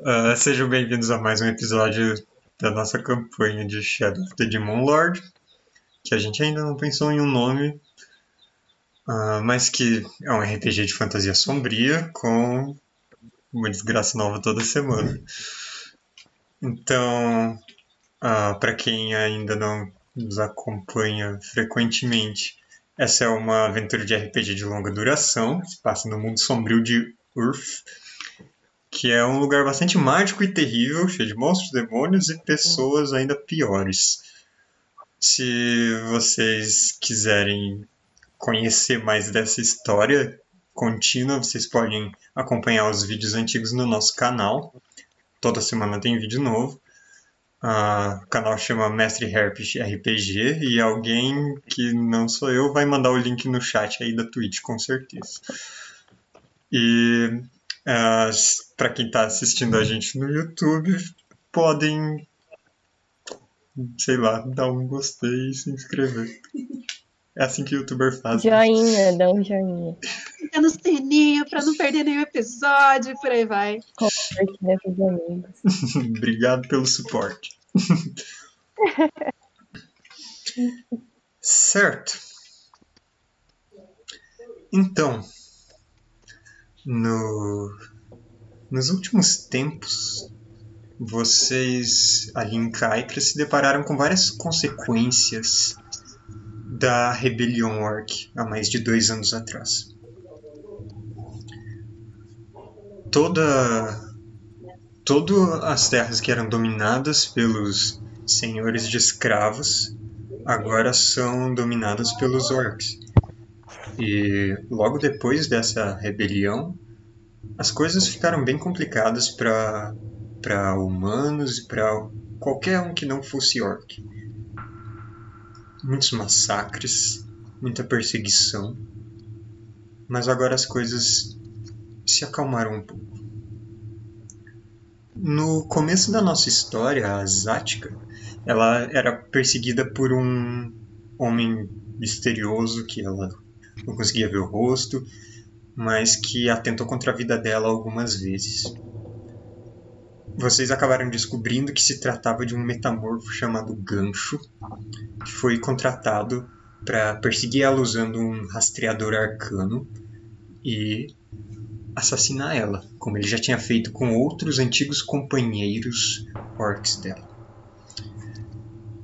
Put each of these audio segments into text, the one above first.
Uh, sejam bem-vindos a mais um episódio da nossa campanha de Shadow of the Demon Lord, que a gente ainda não pensou em um nome, uh, mas que é um RPG de fantasia sombria com uma desgraça nova toda semana. Então, uh, ah, para quem ainda não nos acompanha frequentemente, essa é uma aventura de RPG de longa duração, que se passa no mundo sombrio de Urth, que é um lugar bastante mágico e terrível, cheio de monstros, demônios e pessoas ainda piores. Se vocês quiserem conhecer mais dessa história contínua, vocês podem acompanhar os vídeos antigos no nosso canal. Toda semana tem vídeo novo. Uh, o canal chama Mestre Herpes RPG e alguém que não sou eu vai mandar o link no chat aí da Twitch, com certeza. E uh, ah, para quem está assistindo a gente no YouTube, podem, sei lá, dar um gostei e se inscrever. É assim que o youtuber faz. Joinha, dá um joinha. Fica no sininho pra não perder nenhum episódio, por aí vai. Compartilha com os amigos. Obrigado pelo suporte. certo. Então, no, nos últimos tempos, vocês ali em Kaikra se depararam com várias consequências da rebelião orc há mais de dois anos atrás. Toda, todas as terras que eram dominadas pelos senhores de escravos agora são dominadas pelos orcs. E logo depois dessa rebelião, as coisas ficaram bem complicadas para humanos e para qualquer um que não fosse orc muitos massacres, muita perseguição, mas agora as coisas se acalmaram um pouco. No começo da nossa história, a Zática, ela era perseguida por um homem misterioso que ela não conseguia ver o rosto, mas que atentou contra a vida dela algumas vezes. Vocês acabaram descobrindo que se tratava de um metamorfo chamado Gancho, que foi contratado para perseguir ela usando um rastreador arcano e assassinar ela, como ele já tinha feito com outros antigos companheiros orcs dela.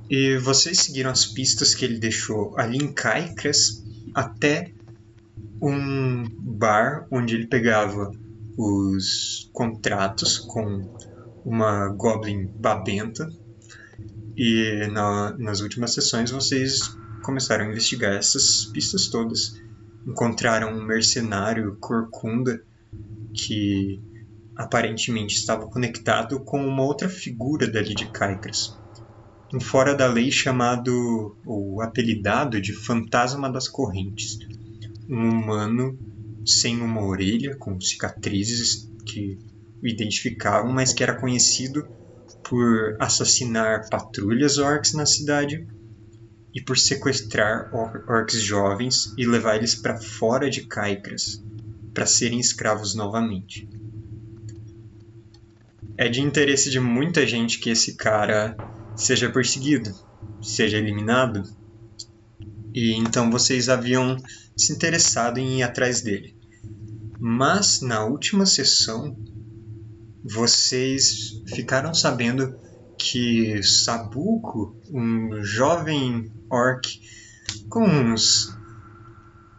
E vocês seguiram as pistas que ele deixou ali em Caicras até um bar onde ele pegava os contratos com uma Goblin babenta. E na, nas últimas sessões vocês começaram a investigar essas pistas todas. Encontraram um mercenário corcunda que aparentemente estava conectado com uma outra figura dali de Caicras. Um fora da lei chamado, ou apelidado de Fantasma das Correntes. Um humano sem uma orelha, com cicatrizes que o identificavam, mas que era conhecido por assassinar patrulhas orcs na cidade e por sequestrar or orcs jovens e levar eles para fora de Caicras para serem escravos novamente. É de interesse de muita gente que esse cara seja perseguido, seja eliminado, e então vocês haviam se interessado em ir atrás dele. Mas na última sessão vocês ficaram sabendo que Sabuco, um jovem orc com uns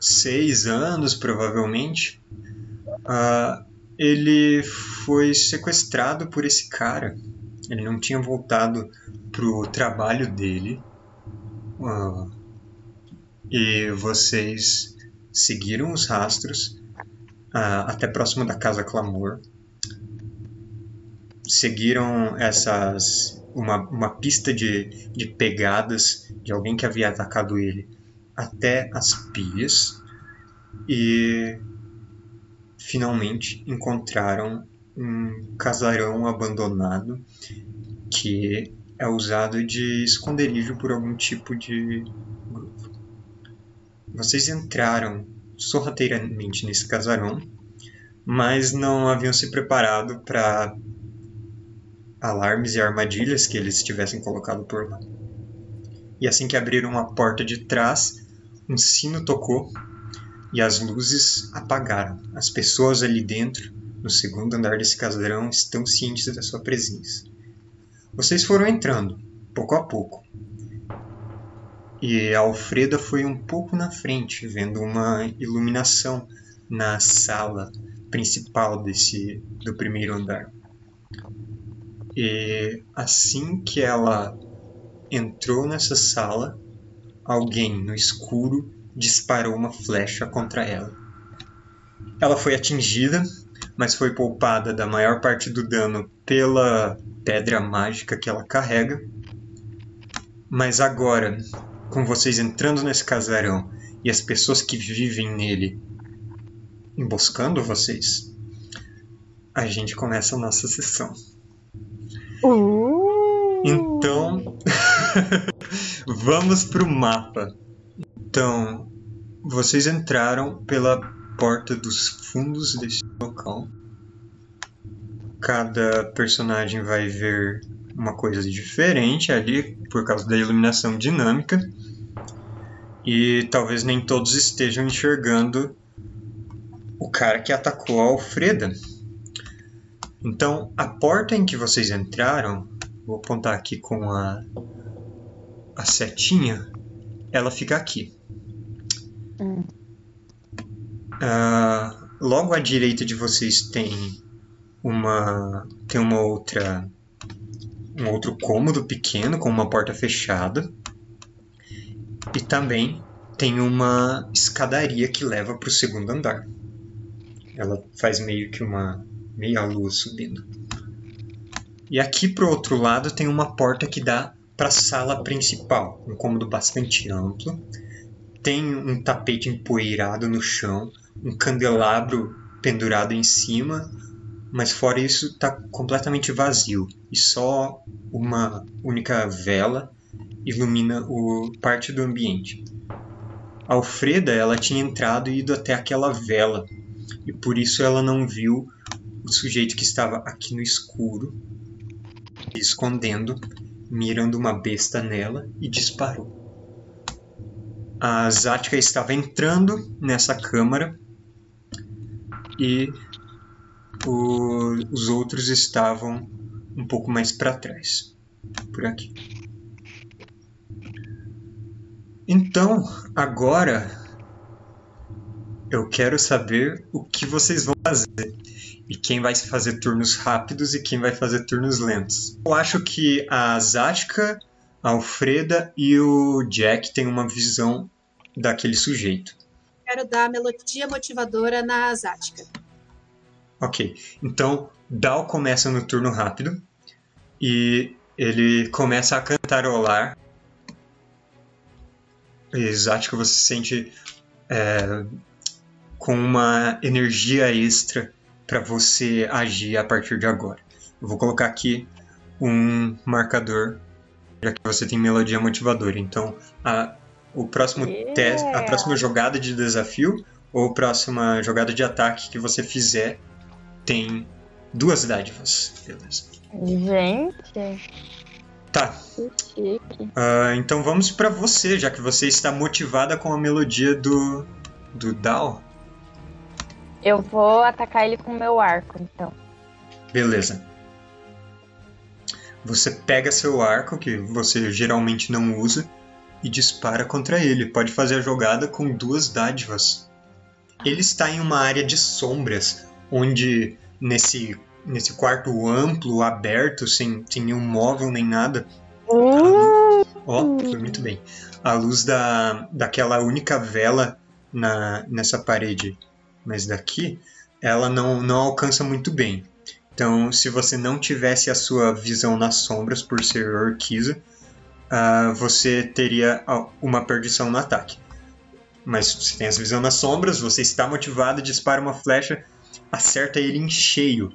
seis anos provavelmente, uh, ele foi sequestrado por esse cara. Ele não tinha voltado pro trabalho dele. Uh, e vocês seguiram os rastros uh, até próximo da Casa Clamor seguiram essas uma, uma pista de, de pegadas de alguém que havia atacado ele até as pilhas e finalmente encontraram um casarão abandonado que é usado de esconderijo por algum tipo de grupo. Vocês entraram sorrateiramente nesse casarão, mas não haviam se preparado para alarmes e armadilhas que eles tivessem colocado por lá. E assim que abriram a porta de trás, um sino tocou e as luzes apagaram. As pessoas ali dentro, no segundo andar desse casarão, estão cientes da sua presença. Vocês foram entrando, pouco a pouco. E a Alfreda foi um pouco na frente, vendo uma iluminação na sala principal desse do primeiro andar. E assim que ela entrou nessa sala, alguém no escuro disparou uma flecha contra ela. Ela foi atingida, mas foi poupada da maior parte do dano pela pedra mágica que ela carrega. Mas agora, com vocês entrando nesse casarão e as pessoas que vivem nele emboscando vocês, a gente começa a nossa sessão. Uh! Então, vamos pro mapa. Então, vocês entraram pela porta dos fundos desse local. Cada personagem vai ver uma coisa diferente ali por causa da iluminação dinâmica. E talvez nem todos estejam enxergando o cara que atacou a Alfreda. Então, a porta em que vocês entraram, vou apontar aqui com a, a setinha, ela fica aqui. Hum. Ah, logo à direita de vocês tem uma tem uma outra um outro cômodo pequeno com uma porta fechada e também tem uma escadaria que leva para o segundo andar. Ela faz meio que uma meia lua subindo. E aqui pro outro lado tem uma porta que dá para a sala principal, um cômodo bastante amplo. Tem um tapete empoeirado no chão, um candelabro pendurado em cima, mas fora isso está completamente vazio e só uma única vela ilumina o parte do ambiente. A Alfreda ela tinha entrado e ido até aquela vela e por isso ela não viu o sujeito que estava aqui no escuro, escondendo, mirando uma besta nela e disparou. A Zática estava entrando nessa câmara e o- os outros estavam um pouco mais para trás, por aqui. Então, agora eu quero saber o que vocês vão fazer e quem vai fazer turnos rápidos e quem vai fazer turnos lentos. Eu acho que a Zática, a Alfreda e o Jack têm uma visão daquele sujeito. Quero dar melodia motivadora na Asática. Ok, então Dal começa no turno rápido e ele começa a cantarolar. Que você se sente é, com uma energia extra para você agir a partir de agora. Eu vou colocar aqui um marcador, já que você tem melodia motivadora. Então, a, o próximo Yeah. teste, a próxima jogada de desafio ou a próxima jogada de ataque que você fizer tem duas dádivas. Beleza. Gente, Tá, ah, então vamos pra você, já que você está motivada com a melodia do, do Dal. Eu vou atacar ele com o meu arco, então. Beleza. Você pega seu arco, que você geralmente não usa, e dispara contra ele. Pode fazer a jogada com duas dádivas. Ele está em uma área de sombras, onde nesse, nesse quarto amplo, aberto, sem, sem nenhum móvel nem nada, Uh! Ó, foi muito bem. A luz da, daquela única vela na, nessa parede, mas daqui, ela não, não alcança muito bem. Então, se você não tivesse a sua visão nas sombras por ser orquiza, ah, você teria uma perdição no ataque. Mas se você tem essa visão nas sombras, você está motivado, dispara uma flecha, acerta ele em cheio.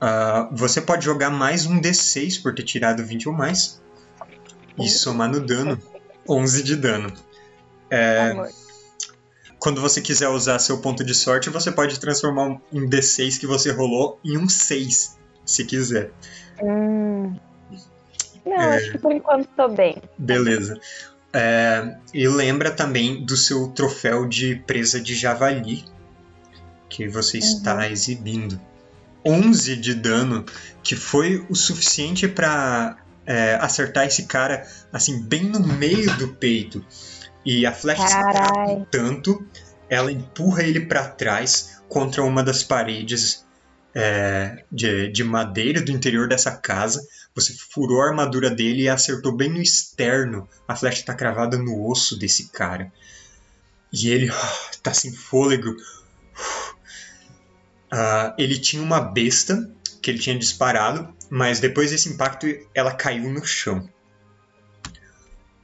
Ah, você pode jogar mais um D6 por ter tirado 20 ou mais. E somar no dano 11 de dano. É, quando você quiser usar seu ponto de sorte, você pode transformar um D6 que você rolou em um 6. se quiser. Hum. Não, É. acho que por enquanto tô bem. Beleza. É, e lembra também do seu troféu de presa de javali que você está exibindo. 11 de dano, que foi o suficiente para acertar esse cara assim bem no meio do peito. E a flecha Carai. tanto, ela empurra ele para trás contra uma das paredes é, de, de madeira do interior dessa casa. Você furou a armadura dele e acertou bem no externo. A flecha está cravada no osso desse cara. E ele ah, tá sem fôlego. Ah, ele tinha uma besta que ele tinha disparado, mas depois desse impacto ela caiu no chão.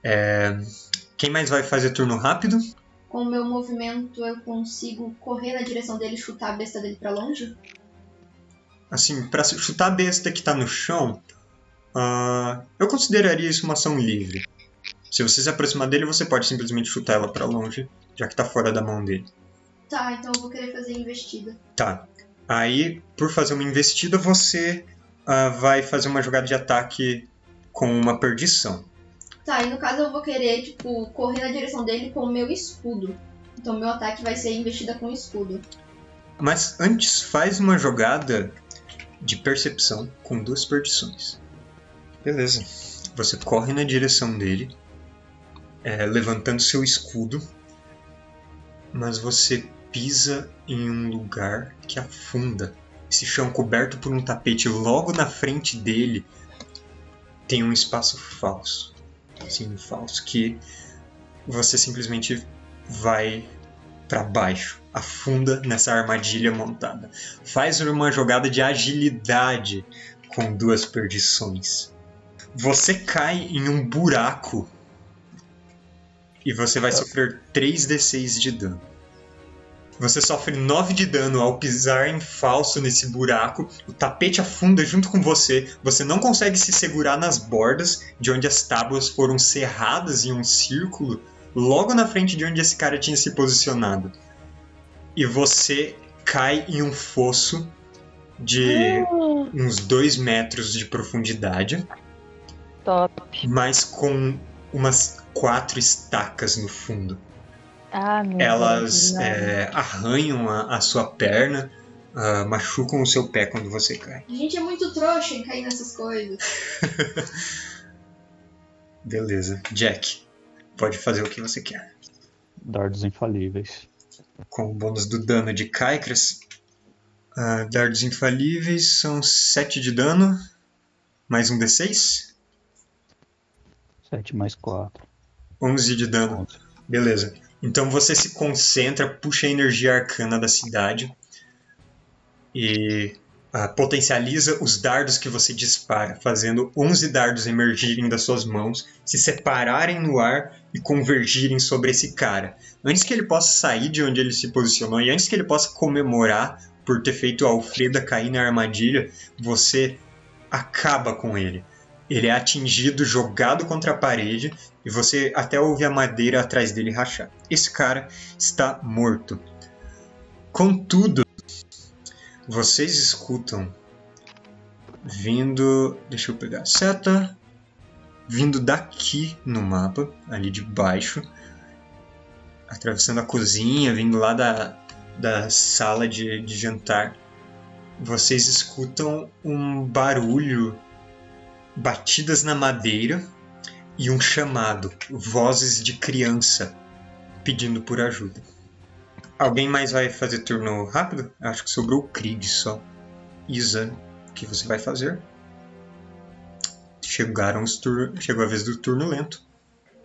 É, Quem mais vai fazer turno rápido? Com o meu movimento, eu consigo correr na direção dele e chutar a besta dele pra longe? Assim, pra chutar a besta que tá no chão, ah, eu consideraria isso uma ação livre. Se você se aproximar dele, você pode simplesmente chutar ela pra longe, já que tá fora da mão dele. Tá, então eu vou querer fazer investida. Tá. Aí, por fazer uma investida, você ah, vai fazer uma jogada de ataque com uma perdição. Tá, e no caso eu vou querer, tipo, correr na direção dele com o meu escudo. Então meu ataque vai ser investida com escudo. Mas antes, faz uma jogada de percepção com duas perdições. Beleza. Você corre na direção dele, é, levantando seu escudo, mas você pisa em um lugar que afunda. Esse chão coberto por um tapete logo na frente dele tem um espaço falso. Sim, um falso que você simplesmente vai para baixo, afunda nessa armadilha montada. Faz uma jogada de agilidade com duas perdições. Você cai em um buraco e você vai sofrer 3d6 de dano. Você sofre 9 de dano ao pisar em falso nesse buraco. O tapete afunda junto com você. Você não consegue se segurar nas bordas de onde as tábuas foram serradas em um círculo, logo na frente de onde esse cara tinha se posicionado. E você cai em um fosso de Hum, uns 2 metros de profundidade, top. mas com umas quatro estacas no fundo. Ah, meu Elas Deus. é, arranham a, a sua perna, ah, machucam o seu pé quando você cai. A gente é muito trouxa em cair nessas coisas. Beleza. Jack, pode fazer o que você quer. Dardos infalíveis. Com o bônus do dano de Kaikras, ah, dardos infalíveis são 7 de dano, mais um D6, 7 mais 4. 11 de dano. Beleza. Então você se concentra, puxa a energia arcana da cidade e ah, potencializa os dardos que você dispara, fazendo 11 dardos emergirem das suas mãos, se separarem no ar e convergirem sobre esse cara. Antes que ele possa sair de onde ele se posicionou e antes que ele possa comemorar por ter feito a Alfreda cair na armadilha, você acaba com ele. Ele é atingido, jogado contra a parede e você até ouve a madeira atrás dele rachar. Esse cara está morto. Contudo, vocês escutam vindo. Deixa eu pegar a seta. Vindo daqui no mapa, ali de baixo, atravessando a cozinha, vindo lá da, da sala de, de jantar. Vocês escutam um barulho, batidas na madeira e um chamado, vozes de criança pedindo por ajuda. Alguém mais vai fazer turno rápido? Acho que sobrou o Krieg só. Isa, o que você vai fazer? Chegaram os tur... Chegou a vez do turno lento.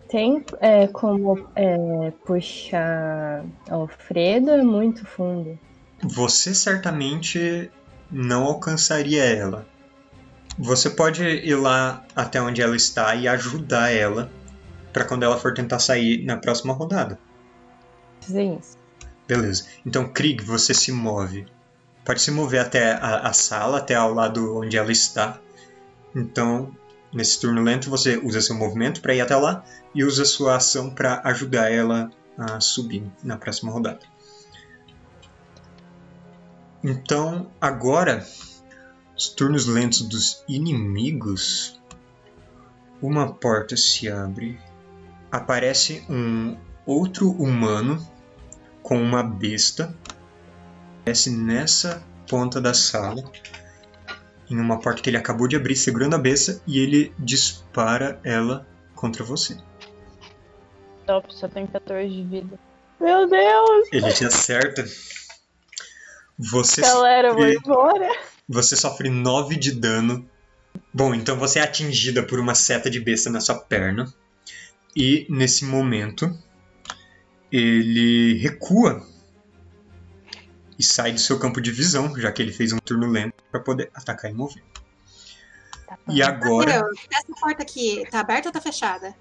Tem é, como é, puxar Alfredo é muito fundo. Você certamente não alcançaria ela. Você pode ir lá até onde ela está e ajudar ela para quando ela for tentar sair na próxima rodada. Isso. Beleza. Então, Krieg, você se move. Pode se mover até a, a sala, até ao lado onde ela está. Então, nesse turno lento, você usa seu movimento para ir até lá e usa sua ação para ajudar ela a subir na próxima rodada. Então, agora, os turnos lentos dos inimigos, uma porta se abre. Aparece um outro humano com uma besta. Aparece nessa ponta da sala, em uma porta que ele acabou de abrir, segurando a besta, e ele dispara ela contra você. Top, só tem 14 de vida. Meu Deus! Ele te acerta. Você Galera, eu vou embora. Você sofre 9 de dano. Bom, então você é atingida por uma seta de besta na sua perna. E nesse momento, ele recua e sai do seu campo de visão, já que ele fez um turno lento para poder atacar e mover. E agora Meu, essa porta aqui tá aberta ou tá fechada?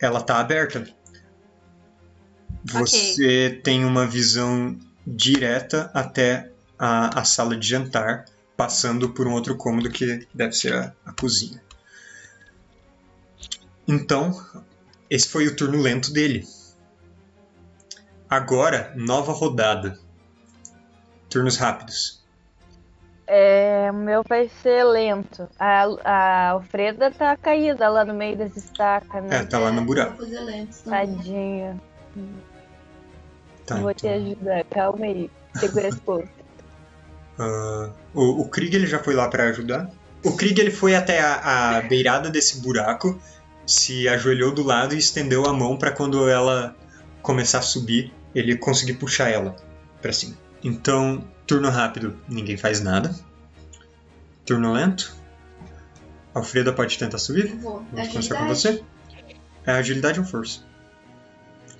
ela tá aberta. Você tem uma visão direta até a, a sala de jantar, passando por um outro cômodo que deve ser a, a cozinha. Então, esse foi o turno lento dele. Agora, nova rodada. Turnos rápidos. É, o meu vai ser lento. A, a Alfreda tá caída lá no meio das estacas, É, né? tá lá no buraco. Tadinha. Tá, Vou te então. ajudar, calma aí. Segura as pontas. Ah, o, o Krieg ele já foi lá para ajudar. O Krieg ele foi até a, a beirada desse buraco, se ajoelhou do lado e estendeu a mão para quando ela começar a subir, ele conseguir puxar ela para cima. Então, turno rápido, ninguém faz nada. Turno lento. Alfreda pode tentar subir. Vou. Vou começar com você. É agilidade ou força?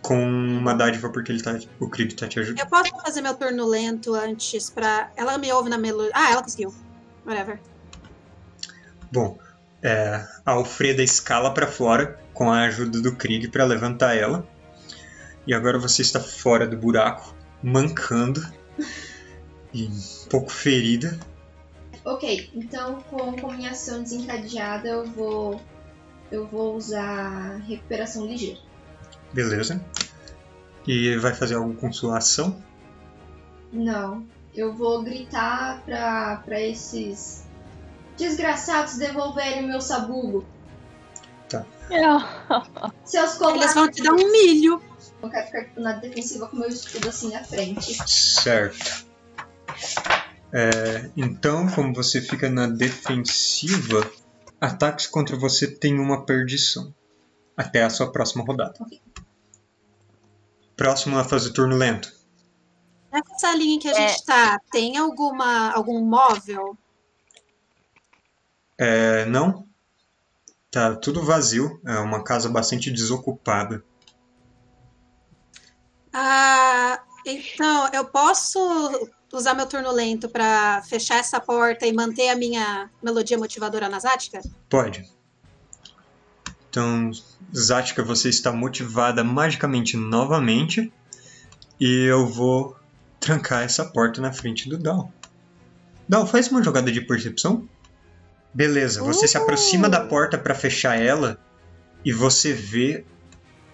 Com uma dádiva porque ele tá, o Krieg tá te ajudando. Eu posso fazer meu turno lento antes pra. Ela me ouve na melodia. Ah, ela conseguiu. Whatever. Bom, é, a Alfreda escala para fora com a ajuda do Krieg para levantar ela. E agora você está fora do buraco, mancando e um pouco ferida. Ok, então com, com minha ação desencadeada eu vou. Eu vou usar recuperação ligeira. Beleza. E vai fazer algo com sua ação? Não. Eu vou gritar pra, pra esses desgraçados devolverem o meu sabugo. Seus covardes. Eles vão te dar um milho. Eu quero ficar na defensiva com meu escudo assim na frente. Certo. É, então, como você fica na defensiva, ataques contra você têm uma perdição. Até a sua próxima rodada. Próximo a fazer turno lento. Nessa salinha que a gente tá, tem alguma, algum móvel? É, não. Tá tudo vazio. É uma casa bastante desocupada. Ah, então, eu posso usar meu turno lento pra fechar essa porta e manter a minha melodia motivadora nasática? Pode. Então, Zatka, você está motivada magicamente novamente. E eu vou trancar essa porta na frente do Dal. Dal, faz uma jogada de percepção. Beleza, você se aproxima da porta para fechar ela e você vê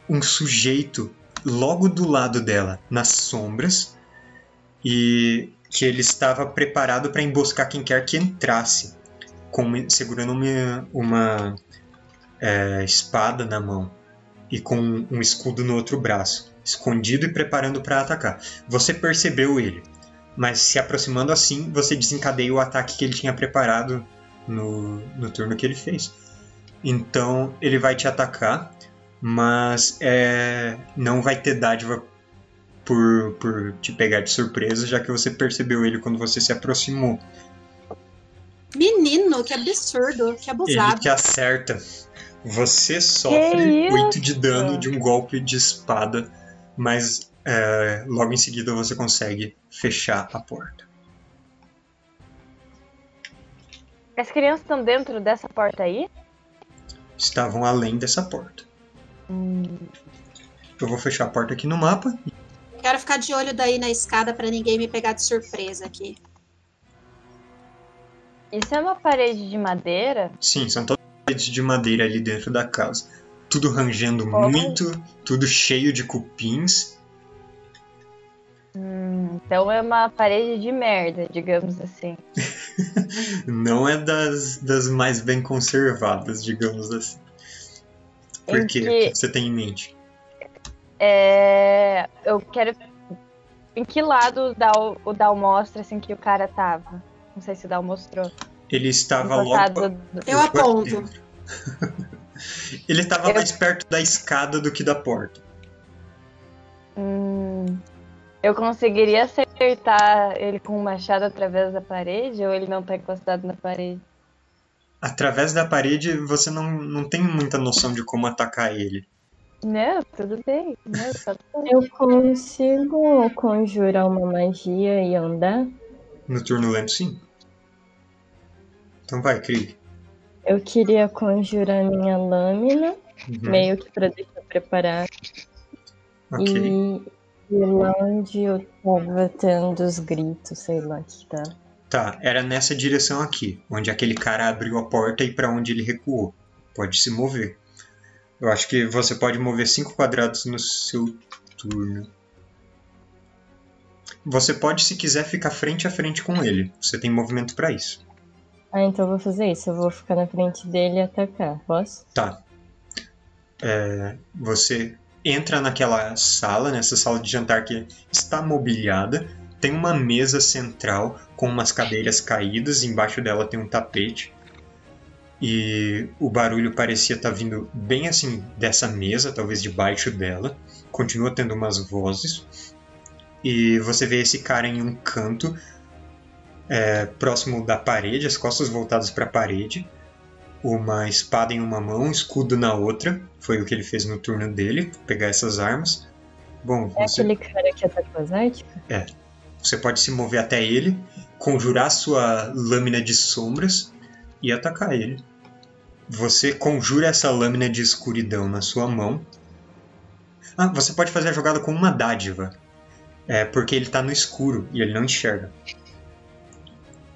um sujeito logo do lado dela, nas sombras, e que ele estava preparado para emboscar quem quer que entrasse, com, segurando uma, uma é, espada na mão e com um escudo no outro braço, escondido e preparando para atacar. Você percebeu ele, mas se aproximando assim, você desencadeia o ataque que ele tinha preparado no, no turno que ele fez. Então ele vai te atacar, mas é, não vai ter dádiva por, por te pegar de surpresa, já que você percebeu ele quando você se aproximou. Menino, que absurdo, que Ele abusado. te acerta. Você sofre isso? 8 de dano de um golpe de espada, mas é, logo em seguida você consegue fechar a porta. As crianças estão dentro dessa porta aí? Estavam além dessa porta. Eu vou fechar a porta aqui no mapa. Quero ficar de olho daí na escada pra ninguém me pegar de surpresa aqui. Isso é uma parede de madeira? Sim, são todas paredes de madeira ali dentro da casa. Tudo rangendo muito, tudo cheio de cupins. Hum, então é uma parede de merda, digamos assim. Não é das, das mais bem conservadas, digamos assim. Por quê? que- O que você tem em mente? É, eu quero. Em que lado o Dal, o Dal mostra assim que o cara tava? Não sei se o Dal mostrou. Ele estava logo. do- Eu aponto. Ele estava Eu- mais perto da escada do que da porta. Hum, eu conseguiria acertar ele com o machado através da parede ou ele não tá encostado na parede? Através da parede, você não, não tem muita noção de como atacar ele. Não, tudo bem. Não, só tô- Eu consigo conjurar uma magia e andar? No turno lento, sim. Então vai, Krieg. Eu queria conjurar minha lâmina, Uhum. meio que pra deixar preparado. Ok. E, e lá onde eu tava tendo os gritos, sei lá que tá. Tá, era nessa direção aqui, onde aquele cara abriu a porta e pra onde ele recuou. Pode se mover. Eu acho que você pode mover 5 quadrados no seu turno. Você pode, se quiser, ficar frente a frente com ele. Você tem movimento pra isso. Ah, então eu vou fazer isso. Eu vou ficar na frente dele e atacar. Posso? Tá. É, você entra naquela sala, nessa sala de jantar que está mobiliada. Tem uma mesa central com umas cadeiras caídas, embaixo dela tem um tapete. E o barulho parecia estar vindo bem assim dessa mesa, talvez debaixo dela. Continua tendo umas vozes. E você vê esse cara em um canto, é, próximo da parede, as costas voltadas para a parede uma espada em uma mão, um escudo na outra. Foi o que ele fez no turno dele, pegar essas armas. Bom, É você, aquele cara que atacou as Zártica? você pode se mover até ele, conjurar sua lâmina de sombras e atacar ele. Você conjura essa lâmina de escuridão na sua mão. Ah, você pode fazer a jogada com uma dádiva. É porque ele tá no escuro e ele não enxerga.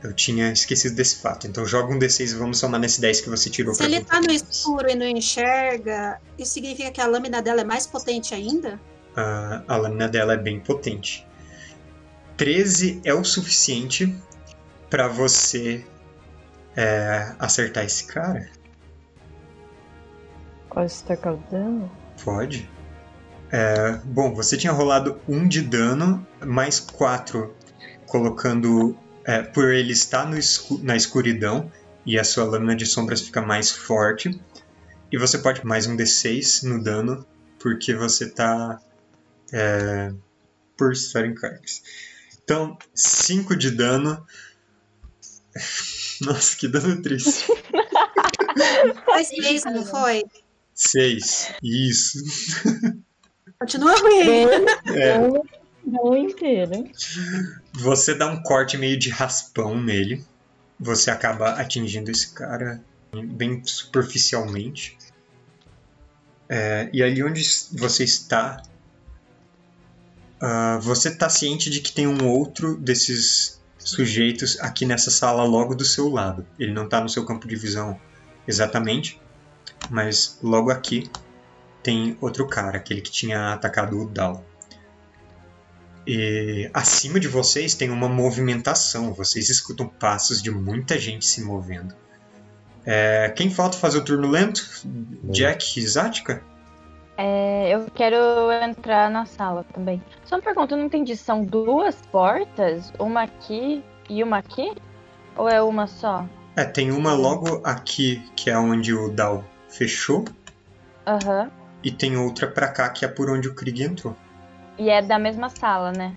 Eu tinha esquecido desse fato. Então joga um D6 e vamos somar nesse 10 que você tirou Se ele tá no escuro e não enxerga, isso significa que a lâmina dela é mais potente ainda? a, a lâmina dela é bem potente. 13 é o suficiente para você é, acertar esse cara? Posso tacar o dano? Pode. É, bom, você tinha rolado 1 de dano, mais 4 colocando. É, por ele estar no escu- na escuridão e a sua lâmina de sombras fica mais forte. E você pode mais um D6 no dano, porque você tá. É, por estar em. Então, 5 de dano. Nossa, que dano triste. Foi seis, não foi? 6. Isso. Continua ruim. É. Dano inteiro. Você dá um corte meio de raspão nele. Você acaba atingindo esse cara bem superficialmente. É, e ali onde você está, ah, você está ciente de que tem um outro desses sujeitos aqui nessa sala logo do seu lado. Ele não está no seu campo de visão exatamente, mas logo aqui tem outro cara, aquele que tinha atacado o Dal. E acima de vocês tem uma movimentação. Vocês escutam passos de muita gente se movendo. É, quem falta fazer o turno lento? Jack e Zatka? É, eu quero entrar na sala também. Só uma pergunta, eu não entendi. São duas portas? Uma aqui e uma aqui? Ou é uma só? É, tem uma logo aqui, que é onde o Dal fechou. Aham. E tem outra pra cá, que é por onde o Krieg entrou. E é da mesma sala, né?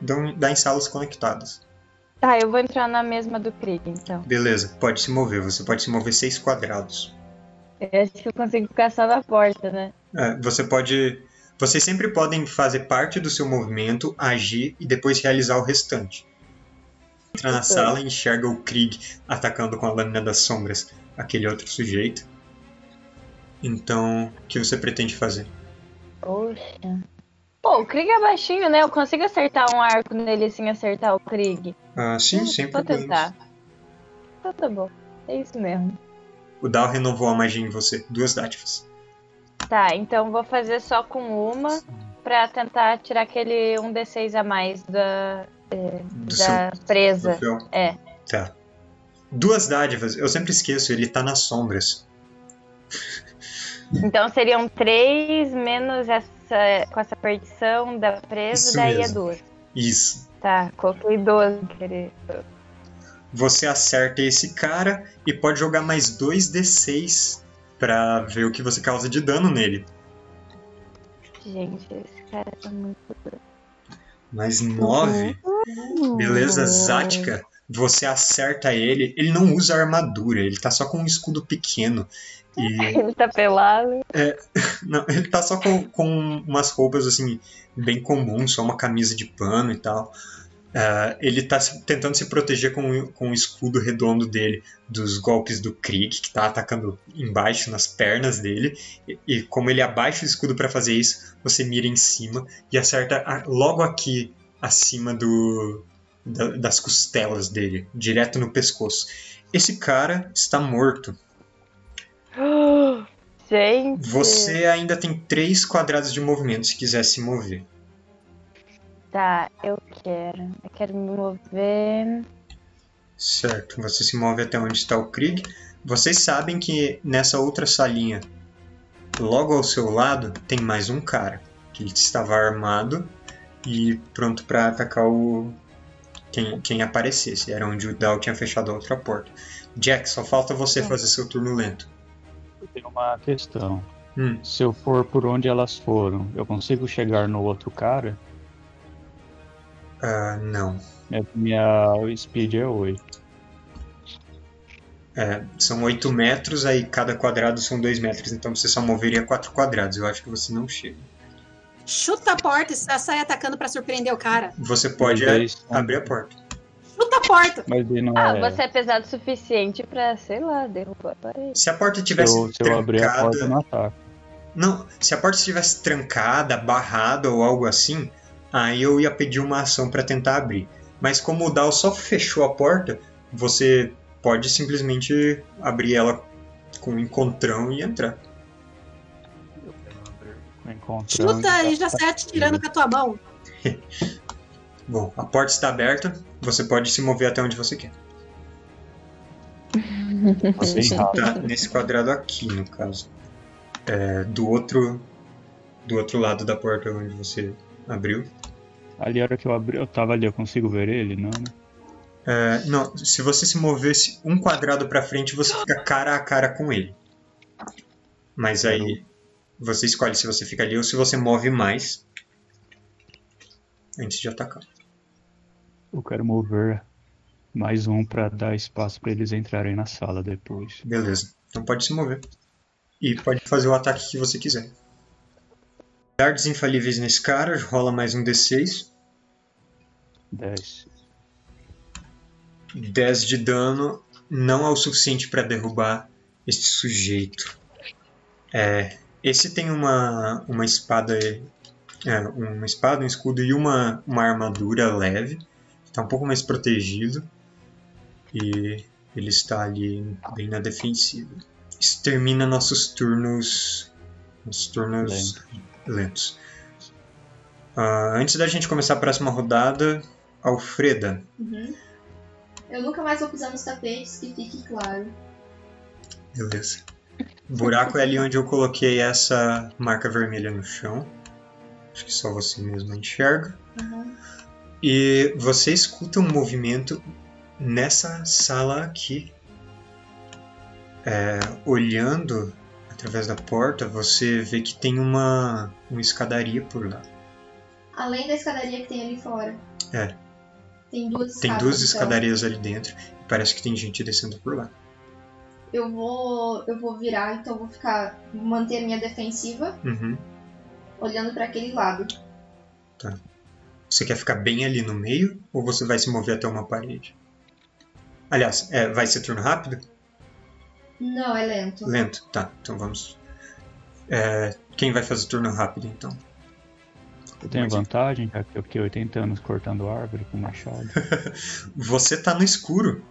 Dão, dá em salas conectadas. Tá, eu vou entrar na mesma do Krieg, então. Beleza, pode se mover. Você pode se mover seis quadrados. Eu acho que eu consigo ficar só na porta, né? É, você pode. Vocês sempre podem fazer parte do seu movimento, agir e depois realizar o restante. Entra na sala e enxerga o Krieg atacando com a lâmina das sombras aquele outro sujeito. Então, o que você pretende fazer? Poxa. Pô, o Krieg é baixinho, né? Eu consigo acertar um arco nele sem acertar o Krieg. Ah, sim, Hum, sem Vou problemas. tentar. Então tá bom. É isso mesmo. O Dal renovou a magia em você. Duas dádivas. Tá, então vou fazer só com uma pra tentar tirar aquele 1d6 a mais da, é, da presa. Troféu. É. Tá. Duas dádivas, eu sempre esqueço, ele tá nas sombras. Então seriam três menos essa com essa perdição da presa, Isso daí é mesmo. duas. Isso. Tá, coloquei 12, querer. Você acerta esse cara e pode jogar mais 2d6 pra ver o que você causa de dano nele. Gente, esse cara tá muito doido. Mais 9. Beleza, Zática. Você acerta ele. Ele não usa armadura, ele tá só com um escudo pequeno. E Ele tá pelado. Não, ele tá só com, com umas roupas assim, bem comuns, só uma camisa de pano e tal. Ah, ele tá tentando se proteger com, o- com o escudo redondo dele dos golpes do Krieg, que tá atacando embaixo, nas pernas dele. E, e como ele abaixa o escudo para fazer isso, você mira em cima e acerta a- logo aqui, acima do, da- das costelas dele, direto no pescoço. Esse cara está morto. Gente. Você ainda tem três quadrados de movimento se quiser se mover. Tá, eu quero. Eu quero me mover. Certo, você se move até onde está o Krieg. Vocês sabem que nessa outra salinha, logo ao seu lado, tem mais um cara. Que ele estava armado e pronto para atacar o. Quem, quem aparecesse. Era onde o Dal tinha fechado a outra porta. Jack, só falta você fazer seu turno lento. Eu tenho uma questão. Hum. Se eu for por onde elas foram, eu consigo chegar no outro cara? Ah, não. Minha, minha speed é 8. É, são 8 metros, aí cada quadrado são 2 metros, então você só moveria 4 quadrados. Eu acho que você não chega. Chuta a porta e sai atacando pra surpreender o cara. Você pode abrir a porta. Chuta a porta. Mas ele não Ah, é. você é pesado o suficiente pra, sei lá, derrubar a parede. Se a porta Se tivesse eu, se eu abrir a trancada, porta, eu não ataco. não, se a porta estivesse trancada, barrada ou algo assim, aí eu ia pedir uma ação para tentar abrir. Mas como o Dal só fechou a porta, você pode simplesmente abrir ela com um encontrão e entrar. Encontrando. Chuta e já sai atirando com a tua mão. Bom, a porta está aberta, você pode se mover até onde você quer. Você Bem está nesse quadrado aqui, no caso. É, do outro do outro lado da porta onde você abriu. Ali, a hora que eu abri, eu tava ali, eu consigo ver ele? Não, né? É, não, se você se movesse um quadrado pra frente, você fica cara a cara com ele. Mas aí você escolhe se você fica ali ou se você move mais antes de atacar. Eu quero mover mais um pra dar espaço pra eles entrarem na sala depois. Beleza. Então pode se mover. E pode fazer o ataque que você quiser. Dardos infalíveis nesse cara, rola mais um D6. 10. 10 de dano não é o suficiente para derrubar esse sujeito. É, esse tem uma, uma espada, é, uma espada, um escudo e uma, uma armadura leve. Está um pouco mais protegido e ele está ali bem na defensiva. Isso termina nossos turnos, nossos turnos lentos. Ah, antes da gente começar a próxima rodada, Alfreda, Uhum. Eu nunca mais vou pisar nos tapetes, que fique claro. Beleza. O buraco é ali onde eu coloquei essa marca vermelha no chão. Acho que só você mesmo enxerga. Uhum. E você escuta um movimento nessa sala aqui. É, olhando através da porta, você vê que tem uma, uma escadaria por lá. Além da escadaria que tem ali fora. É. Tem duas Tem escadas, duas então. escadarias ali dentro e parece que tem gente descendo por lá. Eu vou. Eu vou virar, então vou ficar. manter a minha defensiva, Uhum. olhando pra aquele lado. Você quer ficar bem ali no meio ou você vai se mover até uma parede? Aliás, é, vai ser turno rápido? Não, é lento. Lento, tá. Então vamos. É, quem vai fazer turno rápido então? Eu tenho vantagem, já que eu fiquei 80 anos cortando árvore com machado. Você tá no escuro.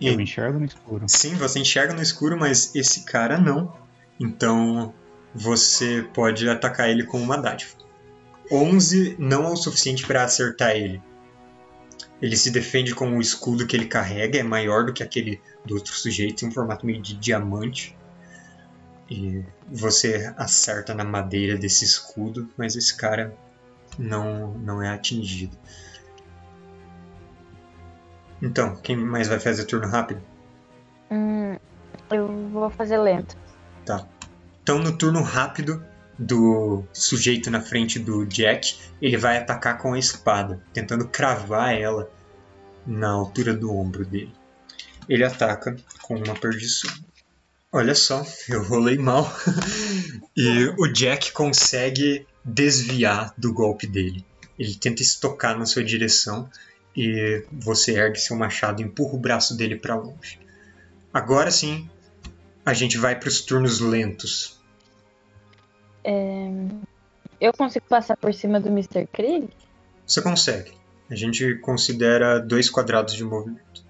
E- Eu enxergo no escuro. Sim, você enxerga no escuro, mas esse cara não. Então você pode atacar ele com uma dádiva. 11 não é o suficiente para acertar ele. Ele se defende com o escudo que ele carrega, é maior do que aquele do outro sujeito, em formato meio de diamante. E você acerta na madeira desse escudo, mas esse cara não, não é atingido. Então, quem mais vai fazer turno rápido? Hum, eu vou fazer lento. Tá. Então, no turno rápido do sujeito na frente do Jack, ele vai atacar com a espada, tentando cravar ela na altura do ombro dele. Ele ataca com uma perdição. Olha só, eu rolei mal. e o Jack consegue desviar do golpe dele. Ele tenta estocar na sua direção e você ergue seu machado e empurra o braço dele para longe. Agora sim, a gente vai para os turnos lentos. É, Eu consigo passar por cima do Mr. Krieg? Você consegue. A gente considera dois quadrados de movimento.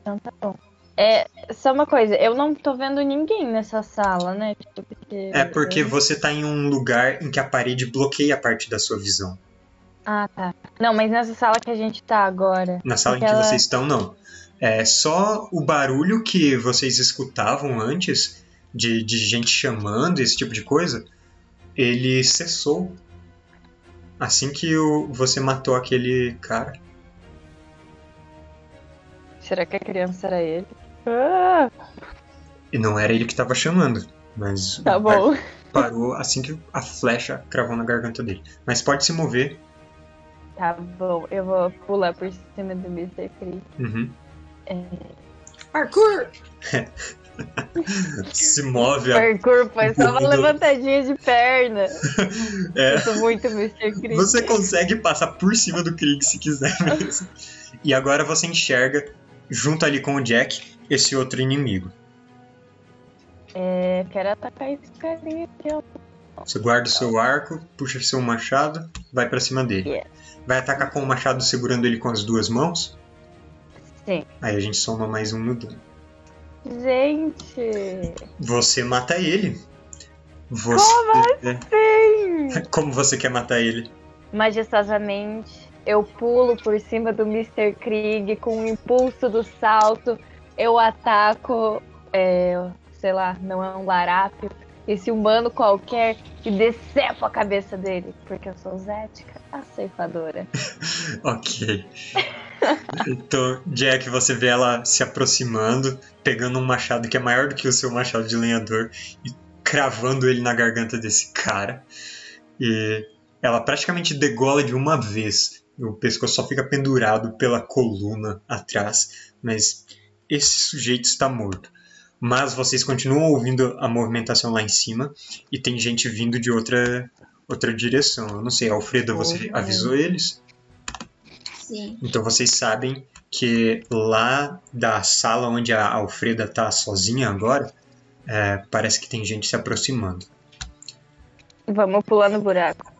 Então tá bom. É, só uma coisa, eu não tô vendo ninguém nessa sala, né? Tipo, porque É porque você tá em um lugar em que a parede bloqueia a parte da sua visão. Ah, tá. Não, mas nessa sala que a gente tá agora. Na sala em que Aquela- vocês estão, não. É só o barulho que vocês escutavam antes de, de gente chamando, esse tipo de coisa, ele cessou. Assim que o- você matou aquele cara. Será que a criança era ele? Ah, E não era ele que estava chamando. Mas tá bom. parou assim que a flecha cravou na garganta dele. Mas pode se mover. Tá bom, eu vou pular por cima do Mr. Krieg. Uhum. Parkour! Se move. A... Parkour foi só uma levantadinha de perna. É. Eu sou muito Mr. Você consegue passar por cima do Krieg se quiser mesmo. E agora você enxerga, junto ali com o Jack, esse outro inimigo. É, quero atacar esse carinha aqui, ó. Você guarda o seu arco, puxa seu machado, vai pra cima dele. Yes. Vai atacar com o machado segurando ele com as duas mãos. Sim. Aí a gente soma mais um no dano. Gente! Você mata ele. Você... Sim! Como você quer matar ele? Majestosamente, eu pulo por cima do Mr. Krieg com o impulso do salto. Eu ataco, é, sei lá, não é um larápio, esse humano qualquer e decepo a cabeça dele, porque eu sou Zética, a ceifadora. Ok. Então, Jack, você vê ela se aproximando, pegando um machado que é maior do que o seu machado de lenhador e cravando ele na garganta desse cara. E ela praticamente degola de uma vez. O pescoço só fica pendurado pela coluna atrás, mas esse sujeito está morto. Mas vocês continuam ouvindo a movimentação lá em cima e tem gente vindo de outra outra direção. Eu não sei, Alfredo, você avisou eles? Sim. Então vocês sabem que lá da sala onde a Alfreda tá sozinha agora, é, parece que tem gente se aproximando. Vamos pular no buraco.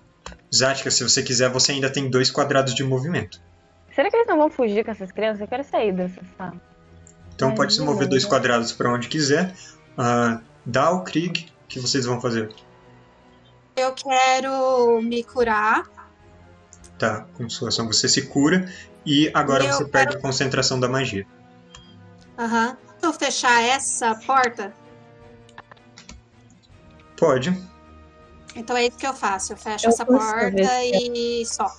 Zática, se você quiser, você ainda tem dois quadrados de movimento. Será que eles não vão fugir com essas crianças? Eu quero sair dessa sala. Então Mas pode se mover dois quadrados para onde quiser. Ah, dá o Krieg, o que vocês vão fazer? Eu quero me curar. Tá, com sua ação você se cura e agora Eu você perde a concentração da magia. Aham. Eu fechar essa porta. Pode. Então é isso que eu faço. Eu fecho Eu essa porta ver e só.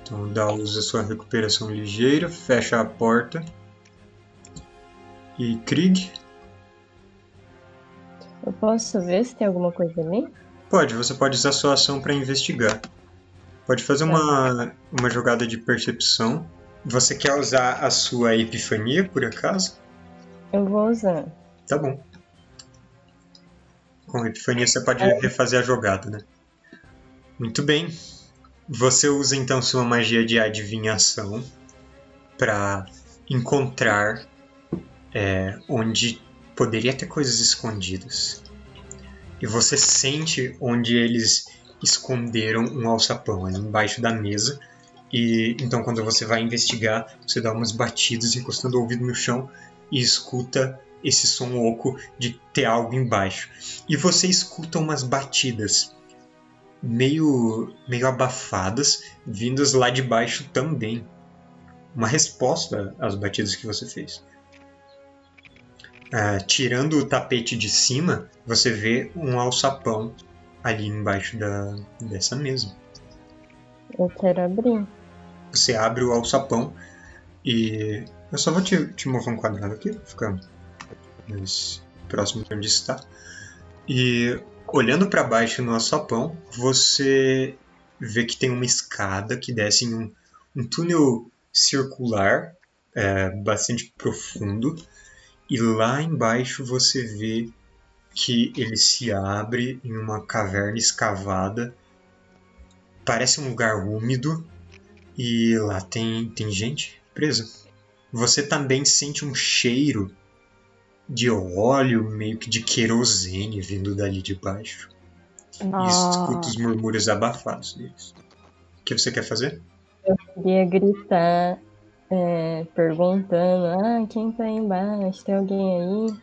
Então dá usa sua recuperação ligeira, fecha a porta. E Krieg? Eu posso ver se tem alguma coisa ali? Pode, você pode usar sua ação para investigar. Pode fazer uma, uma jogada de percepção. Você quer usar a sua epifania, por acaso? Eu vou usar. Tá bom. Com a epifania você pode refazer a jogada, né? Muito bem. Você usa então sua magia de adivinhação para encontrar é, onde poderia ter coisas escondidas. E você sente onde eles esconderam um alçapão ali embaixo da mesa. E então quando você vai investigar, você dá umas batidas encostando o ouvido no chão e escuta esse som oco de ter algo embaixo. E você escuta umas batidas meio, meio abafadas, vindas lá de baixo também. Uma resposta às batidas que você fez. Ah, tirando o tapete de cima, você vê um alçapão ali embaixo da, dessa mesa. Eu quero abrir. Você abre o alçapão e. Eu só vou te, te mover um quadrado aqui, pra ficar mais próximo de onde está. E olhando para baixo no alçapão, você vê que tem uma escada que desce em um, um túnel circular é, bastante profundo. E lá embaixo você vê que ele se abre em uma caverna escavada. Parece um lugar úmido e lá tem, tem gente presa. Você também sente um cheiro de óleo, meio que de querosene vindo dali de baixo. E escuta os murmúrios abafados deles. O que você quer fazer? Queria gritar, é, perguntando: Ah, quem tá aí embaixo? Tem alguém aí?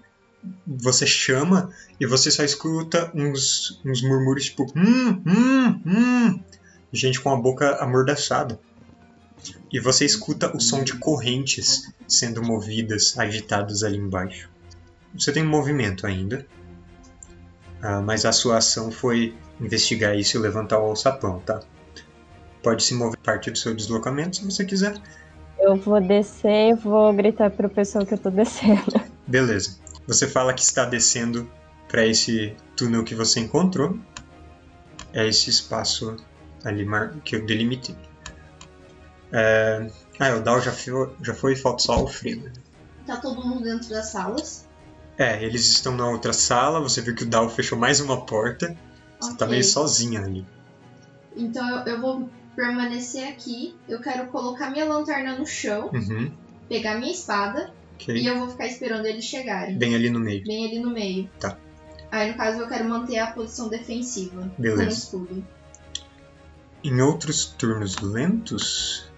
Você chama e você só escuta uns, uns murmúrios tipo: Hum, hum, hum. Gente com a boca amordaçada. E você escuta o som de correntes sendo movidas, agitadas ali embaixo. Você tem movimento ainda, ah, mas a sua ação foi investigar isso e levantar o alçapão, tá? Pode se mover parte do seu deslocamento se você quiser. Eu vou descer e vou gritar pro pessoal que eu tô descendo. Beleza. Você fala que está descendo para esse túnel que você encontrou. É esse espaço ali que eu delimitei. É... Ah, o Dal já foi, já foi falta só o Freeman. Tá todo mundo dentro das salas. É, eles estão na outra sala. Você viu que o Dal fechou mais uma porta. Você tá meio sozinha ali. Então eu, eu vou permanecer aqui. Eu quero colocar minha lanterna no chão, Uhum. pegar minha espada Ok. e eu vou ficar esperando eles chegarem. Bem ali no meio. Bem ali no meio. Tá. Aí no caso eu quero manter a posição defensiva com o Beleza. escudo. Em outros turnos lentos,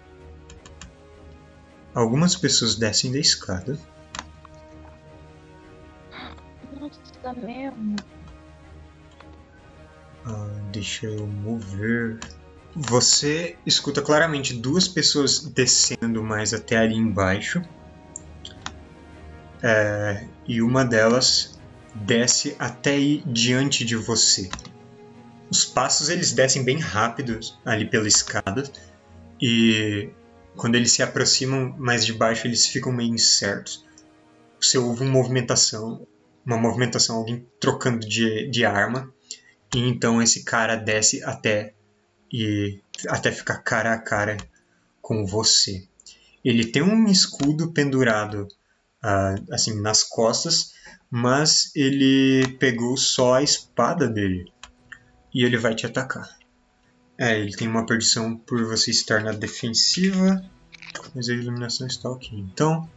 algumas pessoas descem da escada. Nossa, mesmo. Ah, deixa eu mover. Você escuta claramente duas pessoas descendo mais até ali embaixo. É, e uma delas desce até aí diante de você. Os passos eles descem bem rápidos ali pela escada. E quando eles se aproximam mais de baixo, eles ficam meio incertos. Você ouve uma movimentação, uma movimentação, alguém trocando de, de arma. E então esse cara desce até e até ficar cara a cara com você. Ele tem um escudo pendurado ah, assim nas costas, mas ele pegou só a espada dele e ele vai te atacar. É, ele tem uma perdição por você estar na defensiva, mas a iluminação está ok. Então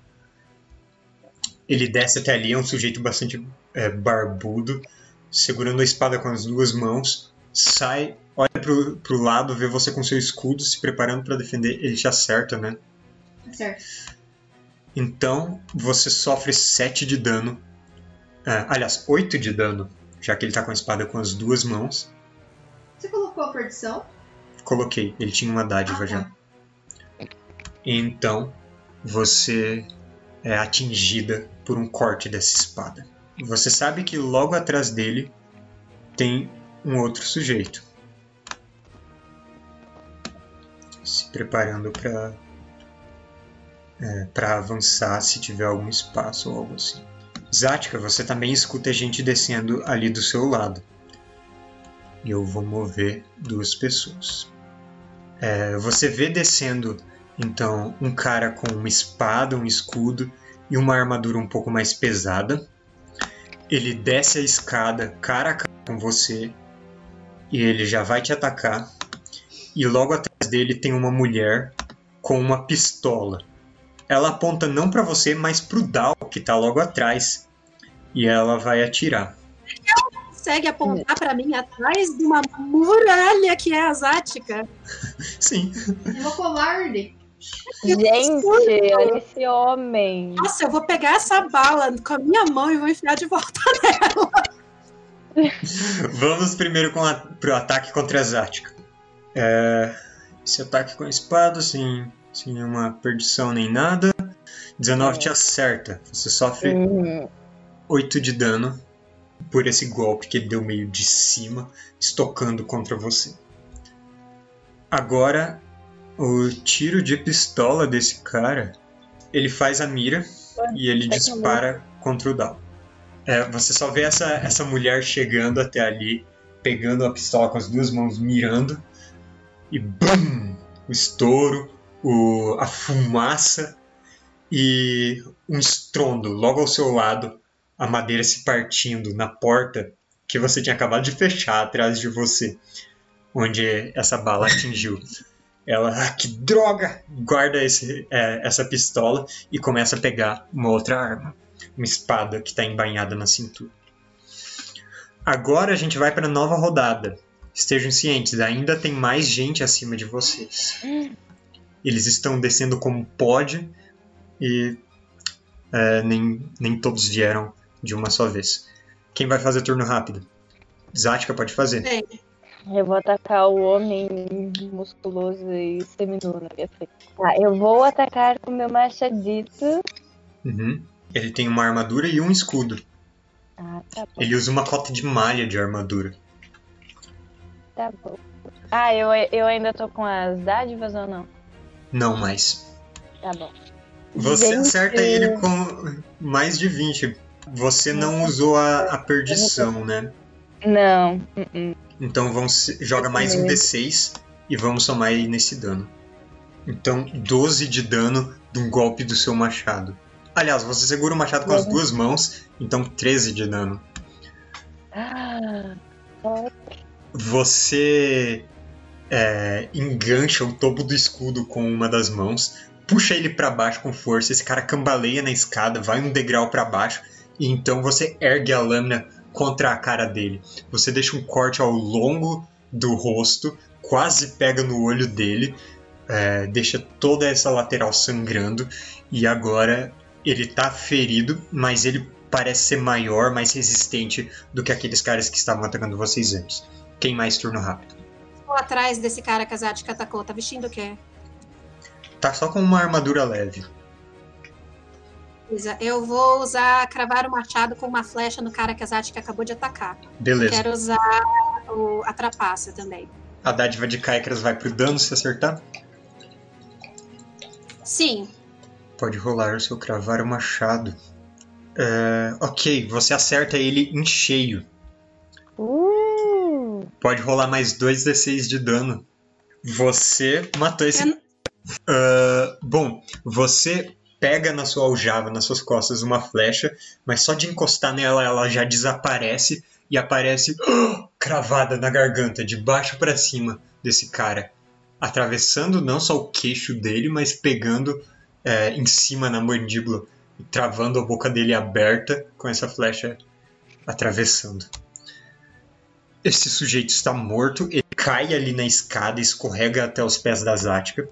ele desce até ali, é um sujeito bastante é, barbudo, segurando a espada com as duas mãos, sai, olha pro, pro lado, vê você com seu escudo se preparando para defender, ele te acerta, né? Certo. Então você sofre 7 de dano. Ah, aliás, 8 de dano, já que ele tá com a espada com as duas mãos. Você colocou a perdição? Coloquei, ele tinha uma dádiva Ah, já. tá. Então você é atingida por um corte dessa espada. Você sabe que logo atrás dele tem um outro sujeito. Se preparando para para avançar se tiver algum espaço ou algo assim. Zática, você também escuta gente descendo ali do seu lado. E eu vou mover duas pessoas. É, você vê descendo então um cara com uma espada, um escudo e uma armadura um pouco mais pesada. Ele desce a escada cara a cara com você e ele já vai te atacar. E logo atrás dele tem uma mulher com uma pistola. Ela aponta não para você, mas pro Dal que tá logo atrás. E ela vai atirar. Consegue apontar pra mim atrás de uma muralha que é asática? Sim, Uma covarde. Gente, olha esse homem. Nossa, eu vou pegar essa bala com a minha mão e vou enfiar de volta nela. Vamos primeiro com a, pro ataque contra a Zática. É, esse ataque com a espada, sem, sem nenhuma perdição nem nada. 19 te acerta. Você sofre Hum, 8 de dano por esse golpe que ele deu meio de cima, estocando contra você. Agora, o tiro de pistola desse cara, ele faz a mira e ele dispara contra o Dal. É, você só vê essa, essa mulher chegando até ali, pegando a pistola com as duas mãos, mirando, e BUM! O estouro, o, a fumaça e um estrondo logo ao seu lado, a madeira se partindo na porta que você tinha acabado de fechar atrás de você, onde essa bala atingiu. Ela, ah, que droga! Guarda esse, é, essa pistola e começa a pegar uma outra arma, uma espada que está embainhada na cintura. Agora a gente vai para a nova rodada. Estejam cientes, ainda tem mais gente acima de vocês. Eles estão descendo como pode e é, nem, nem todos vieram de uma só vez. Quem vai fazer turno rápido? Zática pode fazer. Eu vou atacar o homem musculoso e seminu na minha frente. Tá, eu vou atacar com meu machadito. Uhum. Ele tem uma armadura e um escudo. Ah, tá bom. Ele usa uma cota de malha de armadura. Tá bom. Ah, eu, eu ainda tô com as dádivas ou não? Não mais. Tá bom. Você Gente. acerta ele com mais de 20. Você não usou a, a perdição, né? Não. uh-uh. Então vamos, joga mais um D6 e vamos somar aí nesse dano. Então 12 de dano de um golpe do seu machado. Aliás, você segura o machado com as duas mãos, então 13 de dano. Ah, Você é, engancha o topo do escudo com uma das mãos, puxa ele pra baixo com força. Esse cara cambaleia na escada, vai um degrau pra baixo e então você ergue a lâmina contra a cara dele. Você deixa um corte ao longo do rosto, quase pega no olho dele, é, deixa toda essa lateral sangrando e agora ele tá ferido, mas ele parece ser maior, mais resistente do que aqueles caras que estavam atacando vocês antes. Quem mais turno rápido? Estou atrás desse cara que a Zatka atacou. Tá vestindo o quê? Tá só com uma armadura leve. Beleza. Eu vou usar cravar o machado com uma flecha no cara que a Zatka acabou de atacar. Beleza. Quero usar o, a trapaça também. A dádiva de Kaikras vai pro dano se acertar. Sim. Pode rolar o seu cravar o machado. É, ok, você acerta ele em cheio. uh, Pode rolar mais 2d6 de dano. Você matou esse. Não- Ah, bom, você pega na sua aljava, nas suas costas, uma flecha, mas só de encostar nela ela já desaparece e aparece cravada na garganta, de baixo para cima desse cara, atravessando não só o queixo dele, mas pegando é, em cima na mandíbula e travando a boca dele aberta com essa flecha atravessando. Esse sujeito está morto, ele cai ali na escada, escorrega até os pés da Zática.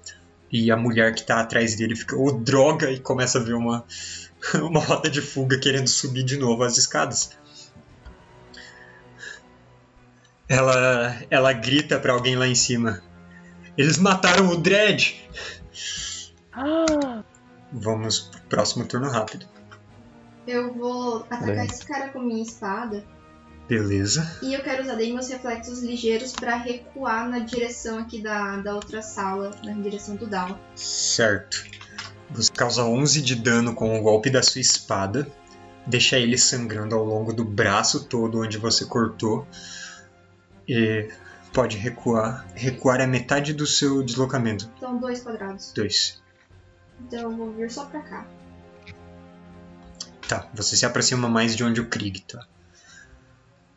E a mulher que tá atrás dele fica, ô droga, e começa a ver uma, uma rota de fuga querendo subir de novo as escadas. Ela, ela grita pra alguém lá em cima: Eles mataram o Dredd! ah, Vamos pro próximo turno rápido. Eu vou atacar Bem. esse cara com minha espada. Beleza. E eu quero usar daí meus reflexos ligeiros pra recuar na direção aqui da, da outra sala, na direção do Down. Certo. Você causa 11 de dano com o golpe da sua espada. Deixa ele sangrando ao longo do braço todo onde você cortou. E pode recuar. Recuar é metade do seu deslocamento. Então, dois quadrados. Dois. Então eu vou vir só pra cá. Tá, você se aproxima mais de onde o Krieg tá.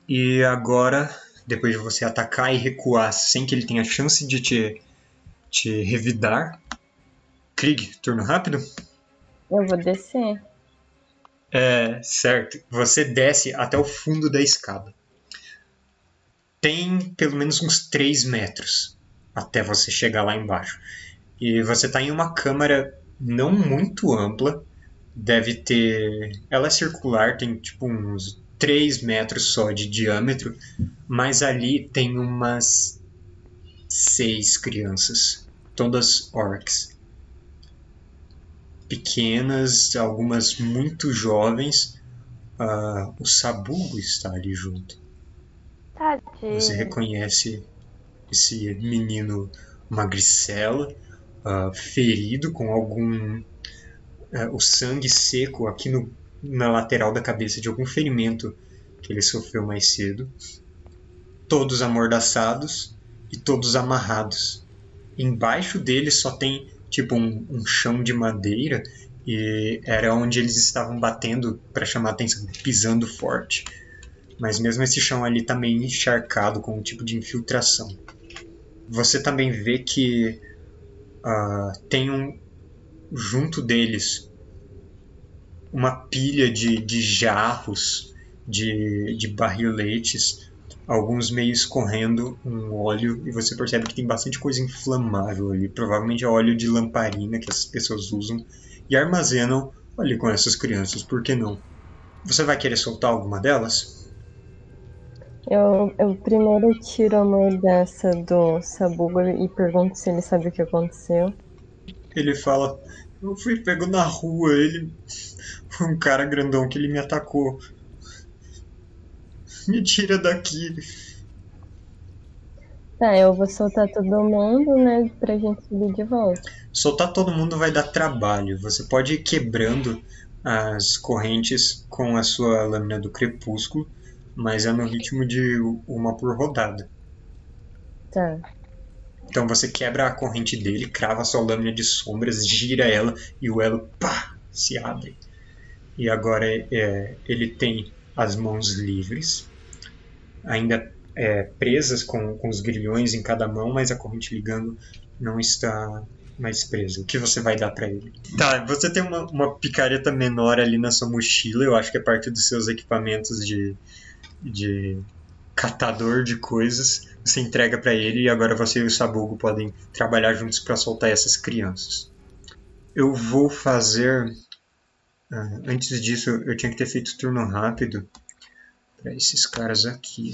E agora, depois de você atacar e recuar sem que ele tenha chance de te, te revidar. Krieg, turno rápido? Eu vou descer. É, certo. Você desce até o fundo da escada. Tem pelo menos uns 3 metros até você chegar lá embaixo. E você está em uma câmara não muito ampla. Deve ter. Ela é circular, tem tipo uns 3 metros só de diâmetro, mas ali tem umas seis crianças, todas orcs. Pequenas, algumas muito jovens. Ah, o Sabugo está ali junto. Tadinho. Você reconhece esse menino magricela, ah, ferido com algum. ah, o sangue seco aqui no, na lateral da cabeça de algum ferimento que ele sofreu mais cedo. Todos amordaçados e todos amarrados. Embaixo dele só tem tipo um, um chão de madeira e era onde eles estavam batendo para chamar atenção, pisando forte. Mas mesmo esse chão ali tá encharcado com um tipo de infiltração. Você também vê que ah, tem um junto deles uma pilha de, de jarros, de, de barriletes, alguns meio escorrendo um óleo e você percebe que tem bastante coisa inflamável ali. Provavelmente é óleo de lamparina que as pessoas usam e armazenam ali com essas crianças, por que não? Você vai querer soltar alguma delas? Eu, eu primeiro tiro a mordaça do Sabugo e pergunto se ele sabe o que aconteceu. Ele fala: Eu fui pego na rua, ele um cara grandão que ele me atacou. Me tira daqui. Tá, eu vou soltar todo mundo, né, pra gente subir de volta. Soltar todo mundo vai dar trabalho. Você pode ir quebrando as correntes com a sua lâmina do crepúsculo, mas é no ritmo de uma por rodada. Tá. Então você quebra a corrente dele, crava a sua lâmina de sombras, gira ela e o elo pá, se abre. E agora é, ele tem as mãos livres, ainda é, presas com, com os grilhões em cada mão, mas a corrente ligando não está mais presa. O que você vai dar pra ele? Tá, você tem uma, uma picareta menor ali na sua mochila, eu acho que é parte dos seus equipamentos de, de catador de coisas. Você entrega pra ele e agora você e o Sabugo podem trabalhar juntos pra soltar essas crianças. Eu vou fazer. Ah, antes disso, eu tinha que ter feito turno rápido para esses caras aqui.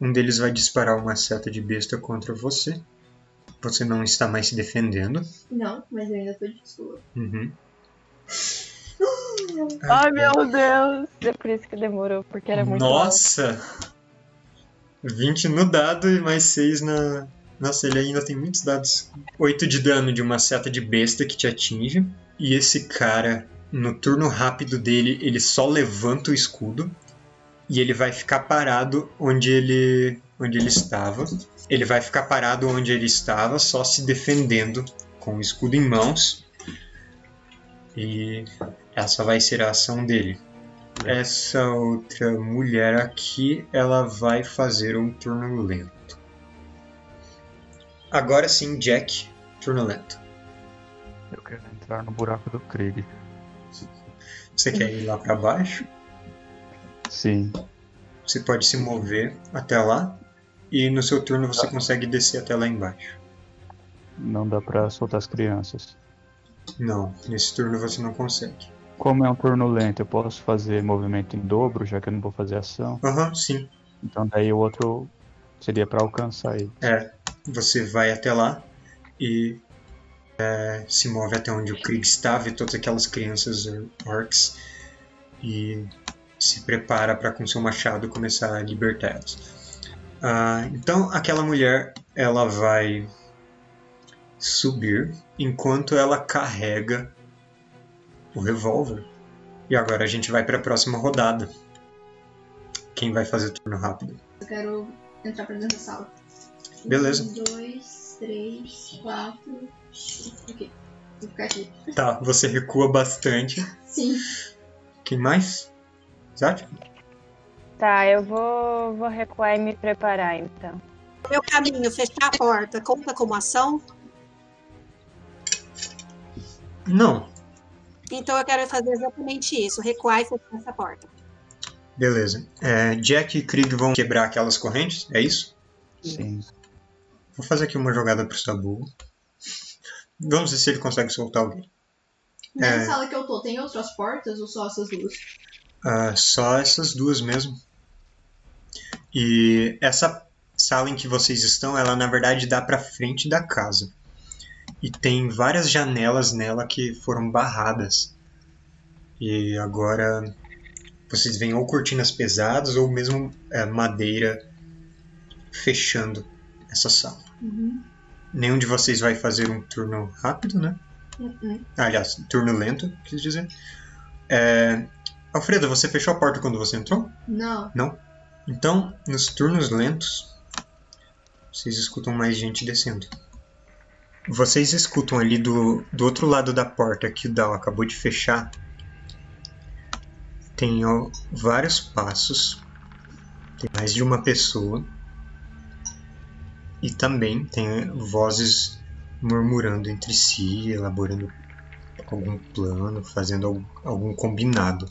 Um deles vai disparar uma seta de besta contra você. Você não está mais se defendendo. Não, mas eu ainda tô de sua. Uhum. Ai, meu Deus. É por isso que demorou, porque era muito alto. Nossa! 20 no dado e mais 6 na. Nossa, ele ainda tem muitos dados. 8 de dano de uma seta de besta que te atinge. E esse cara, no turno rápido dele, ele só levanta o escudo. E ele vai ficar parado onde ele, onde ele estava. Ele vai ficar parado onde ele estava, só se defendendo com o escudo em mãos. E essa vai ser a ação dele. Essa outra mulher aqui, ela vai fazer um turno lento. Agora sim, Jack, turno lento. Eu quero entrar no buraco do Krieg. Você quer ir lá para baixo? Sim. Você pode se mover até lá e no seu turno você consegue descer até lá embaixo. Não dá pra soltar as crianças. Não, nesse turno você não consegue. Como é um turno lento, eu posso fazer movimento em dobro, já que eu não vou fazer ação. Aham, sim. Então daí o outro seria pra alcançar ele. É, você vai até lá e é, se move até onde o Krieg estava e todas aquelas crianças orcs e se prepara para com seu machado começar a libertar elas. Ah, então aquela mulher ela vai subir enquanto ela carrega o revólver. E agora a gente vai para a próxima rodada. Quem vai fazer turno rápido? Eu quero entrar pra dentro da sala. Beleza. Um, dois, três, quatro. Ok. Vou ficar aqui. Tá, você recua bastante. Sim. Quem mais? Zat? Tá, eu vou, vou recuar e me preparar então. Meu caminho, fechar a porta, conta como ação? Não. Então eu quero fazer exatamente isso, recuar e fechar essa porta. Beleza. É, Jack e Krieg vão quebrar aquelas correntes, é isso? Sim. Vou fazer aqui uma jogada pro Sabu. Vamos ver se ele consegue soltar alguém. Na É. sala que eu tô, tem outras portas ou só essas duas? Ah, só essas duas mesmo. E essa sala em que vocês estão, ela na verdade dá para frente da casa. E tem várias janelas nela que foram barradas. E agora vocês veem ou cortinas pesadas ou mesmo é, madeira fechando essa sala. Uhum. Nenhum de vocês vai fazer um turno rápido, né? Uhum. Ah, aliás, turno lento, quis dizer. É... Alfredo, você fechou a porta quando você entrou? Não. Então, nos turnos lentos, vocês escutam mais gente descendo. Vocês escutam ali do, do outro lado da porta que o Dal acabou de fechar. Tem ó, vários passos. Tem mais de uma pessoa. E também tem vozes murmurando entre si, elaborando algum plano, fazendo algum, algum combinado.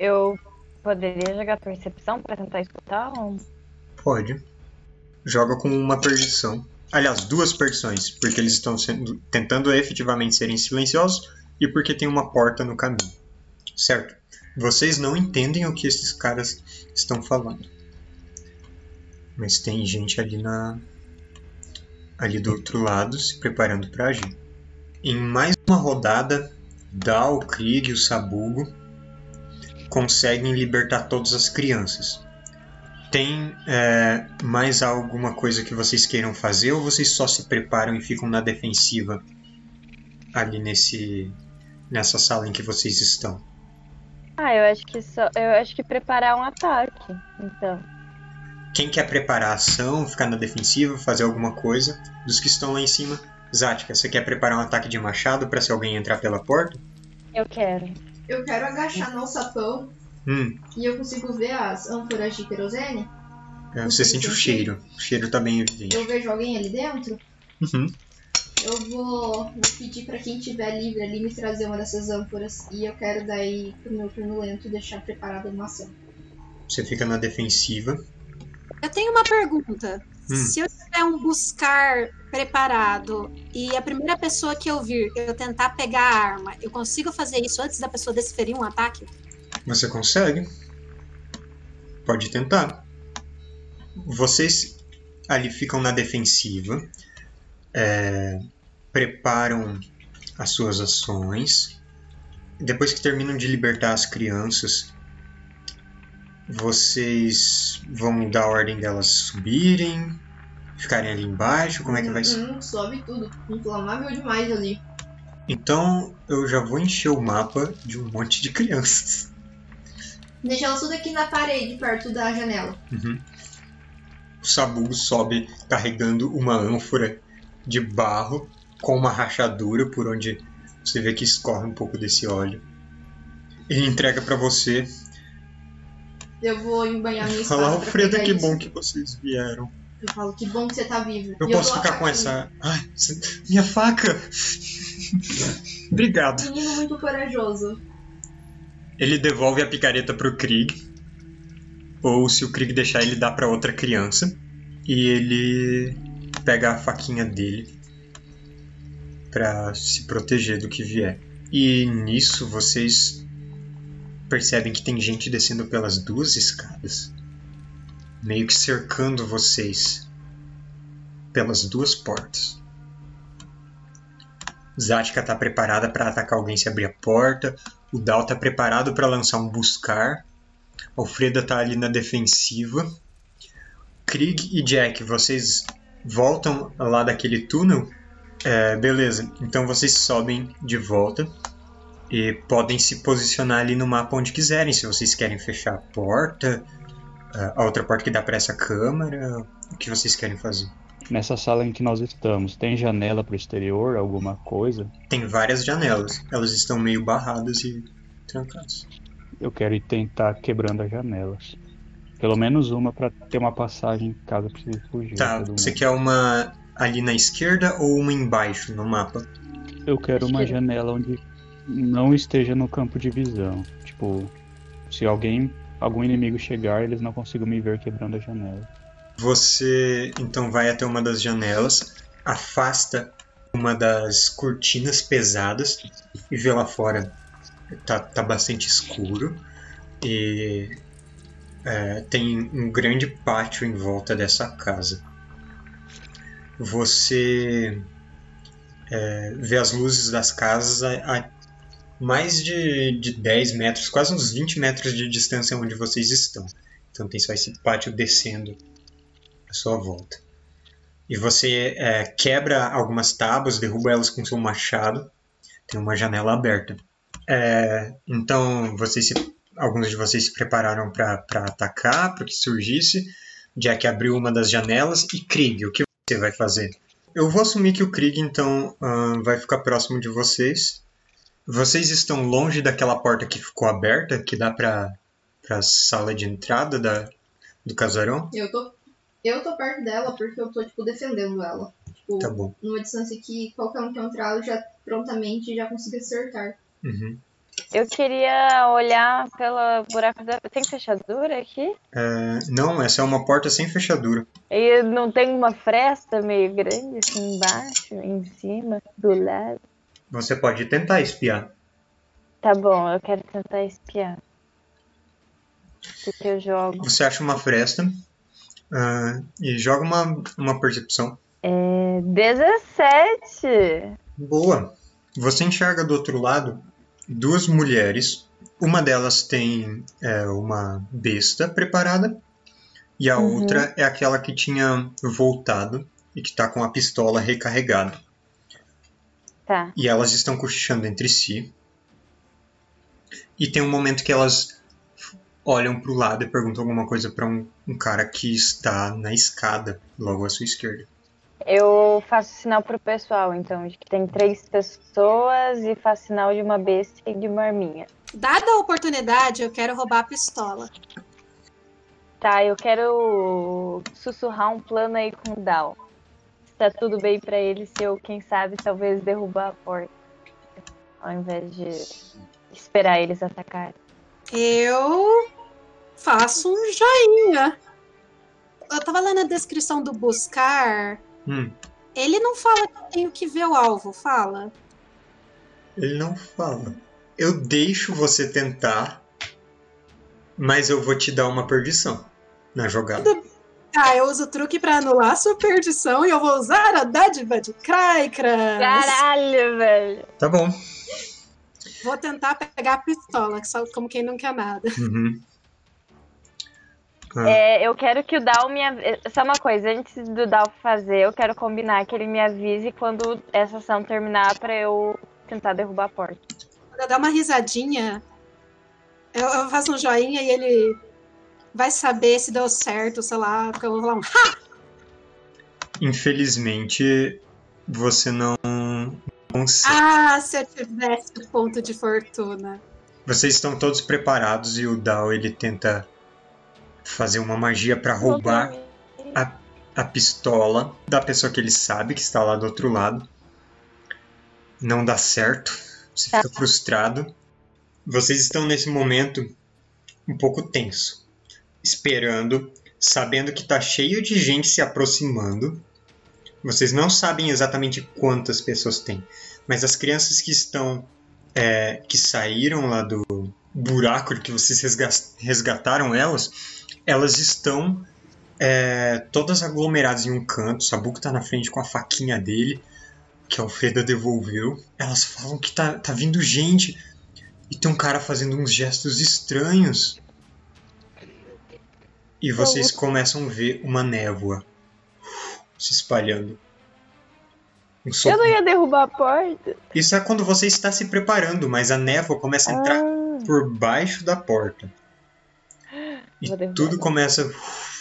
Eu poderia jogar percepção pra tentar escutar? Ou... Pode. Joga com uma perdição. Aliás, duas perdições, porque eles estão sendo, tentando efetivamente serem silenciosos e porque tem uma porta no caminho. Certo? Vocês não entendem o que esses caras estão falando. Mas tem gente ali na ali do outro lado se preparando para agir. Em mais uma rodada, Dal, Krieg e o Sabugo conseguem libertar todas as crianças. Tem é, mais alguma coisa que vocês queiram fazer ou vocês só se preparam e ficam na defensiva ali nesse nessa sala em que vocês estão? Ah, eu acho que só. Eu acho que preparar um ataque. Então. Quem quer preparar a ação, ficar na defensiva, fazer alguma coisa, dos que estão lá em cima? Zática, você quer preparar um ataque de machado para se alguém entrar pela porta? Eu quero. Eu quero agachar no sapão Hum, e eu consigo ver as ânforas de querosene. é, você sente o cheiro. O cheiro tá bem evidente. Eu vejo alguém ali dentro. Uhum. Eu vou, vou pedir pra quem tiver livre ali me trazer uma dessas ânforas. E eu quero daí, pro meu turno lento, deixar preparada uma ação. Você fica na defensiva. Eu tenho uma pergunta. Hum. Se eu tiver um buscar preparado e a primeira pessoa que eu vir eu tentar pegar a arma, eu consigo fazer isso antes da pessoa desferir um ataque? Você consegue? Pode tentar. Vocês ali ficam na defensiva, é, preparam as suas ações. Depois que terminam de libertar as crianças, vocês vão dar a ordem delas subirem, ficarem ali embaixo. Como é que vai ser? Hum, sobe tudo. Inflamável demais ali. Então eu já vou encher o mapa de um monte de crianças. Deixa elas tudo aqui na parede, perto da janela. Uhum. O Sabugo sobe carregando uma ânfora de barro com uma rachadura por onde você vê que escorre um pouco desse óleo. Ele entrega pra você. Eu vou embanhar minha espada. Fala, Alfredo, que isso. bom que vocês vieram. Eu falo, que bom que você tá vivo. Eu E posso a ficar com essa. Ai, minha faca! Obrigado. Menino muito corajoso. Ele devolve a picareta pro Krieg. Ou se o Krieg deixar, ele dá pra outra criança. E ele pega a faquinha dele pra se proteger do que vier. E nisso vocês percebem que tem gente descendo pelas duas escadas, meio que cercando vocês pelas duas portas. Zatka tá preparada para atacar alguém se abrir a porta. O Dal tá preparado para lançar um buscar. Alfreda tá ali na defensiva. Krieg e Jack, vocês voltam lá daquele túnel? É, beleza, então vocês sobem de volta e podem se posicionar ali no mapa onde quiserem. Se vocês querem fechar a porta, a outra porta que dá para essa câmara, o que vocês querem fazer? Nessa sala em que nós estamos, tem janela pro exterior, alguma coisa? Tem várias janelas, elas estão meio barradas e trancadas. Eu quero ir tentar quebrando as janelas. Pelo menos uma pra ter uma passagem caso precise fugir. Tá, você quer uma ali na esquerda ou uma embaixo no mapa? Eu quero uma janela onde não esteja no campo de visão. Tipo, se alguém, algum inimigo chegar, eles não consigam me ver quebrando a janela. Você então vai até uma das janelas, afasta uma das cortinas pesadas e vê lá fora tá, tá bastante escuro e é, tem um grande pátio em volta dessa casa. Você é, vê as luzes das casas a, mais de, de 10 metros, quase uns 20 metros de distância onde vocês estão. Então tem só esse pátio descendo à sua volta. E você é, quebra algumas tábuas, derruba elas com seu machado. Tem uma janela aberta. É, então vocês se, alguns de vocês se prepararam para atacar, para que surgisse. Jack abriu uma das janelas. E Krieg, o que você vai fazer? Eu vou assumir que o Krieg então vai ficar próximo de vocês. Vocês estão longe daquela porta que ficou aberta, que dá para a sala de entrada da, do casarão? Eu tô, eu tô perto dela porque eu tô, tipo, defendendo ela. Tipo, Tá bom. numa distância que qualquer um que entrar, eu já prontamente já consigo acertar. Uhum. Eu queria olhar pela buraco da. Tem fechadura aqui? É, não, essa é uma porta sem fechadura. E não tem uma fresta meio grande assim embaixo, em cima, do lado? Você pode tentar espiar. Tá bom, eu quero tentar espiar. O que eu jogo? Você acha uma fresta ah, e joga uma, uma percepção. É 17! Boa. Você enxerga do outro lado duas mulheres. Uma delas tem é, uma besta preparada e a Uhum. outra é aquela que tinha voltado e que está com a pistola recarregada. Tá. E elas estão cochichando entre si. E tem um momento que elas olham para o lado e perguntam alguma coisa para um, um cara que está na escada, logo à sua esquerda. Eu faço sinal pro pessoal, então, de que tem três pessoas e faço sinal de uma besta e de uma arminha. Dada a oportunidade, eu quero roubar a pistola. Tá, eu quero sussurrar um plano aí com o Dal. Tá tudo bem pra ele, se eu, quem sabe, talvez derrubar a porta. Ao invés de esperar eles atacarem. Eu faço um joinha. Eu tava lendo a descrição do buscar. Hum, Ele não fala que eu tenho que ver o alvo, fala. ele não fala. Eu deixo você tentar, mas eu vou te dar uma perdição na jogada. Ah, eu uso o truque pra anular a sua perdição e eu vou usar a dádiva de Kraikras. Caralho, velho! Tá bom. Vou tentar pegar a pistola, que só como quem não quer nada. Uhum. Ah, É, eu quero que o Dal me avise. Só uma coisa, antes do Dal fazer, eu quero combinar que ele me avise quando essa ação terminar pra eu tentar derrubar a porta. Quando eu dar uma risadinha, eu, eu faço um joinha e ele vai saber se deu certo, sei lá, porque eu vou falar um ha! Infelizmente, você não consegue. Ah, se eu tivesse o ponto de fortuna. Vocês estão todos preparados e o Dao ele tenta fazer uma magia para roubar a pistola da pessoa que ele sabe que está lá do outro lado. Não dá certo. Você fica frustrado. Vocês estão nesse momento um pouco tenso, esperando, sabendo que tá cheio de gente se aproximando. Vocês não sabem exatamente quantas pessoas tem, mas as crianças que estão é, que saíram lá do buraco que vocês resga- resgataram elas, elas estão é, todas aglomeradas em um canto. Sabuco tá na frente com a faquinha dele, que a Alfreda devolveu. Elas falam que tá, tá vindo gente. E tem um cara fazendo uns gestos estranhos. E vocês começam a ver uma névoa se espalhando. Um Eu não ia derrubar a porta. Isso é quando você está se preparando, mas a névoa começa a entrar Ah, por baixo da porta. E tudo começa a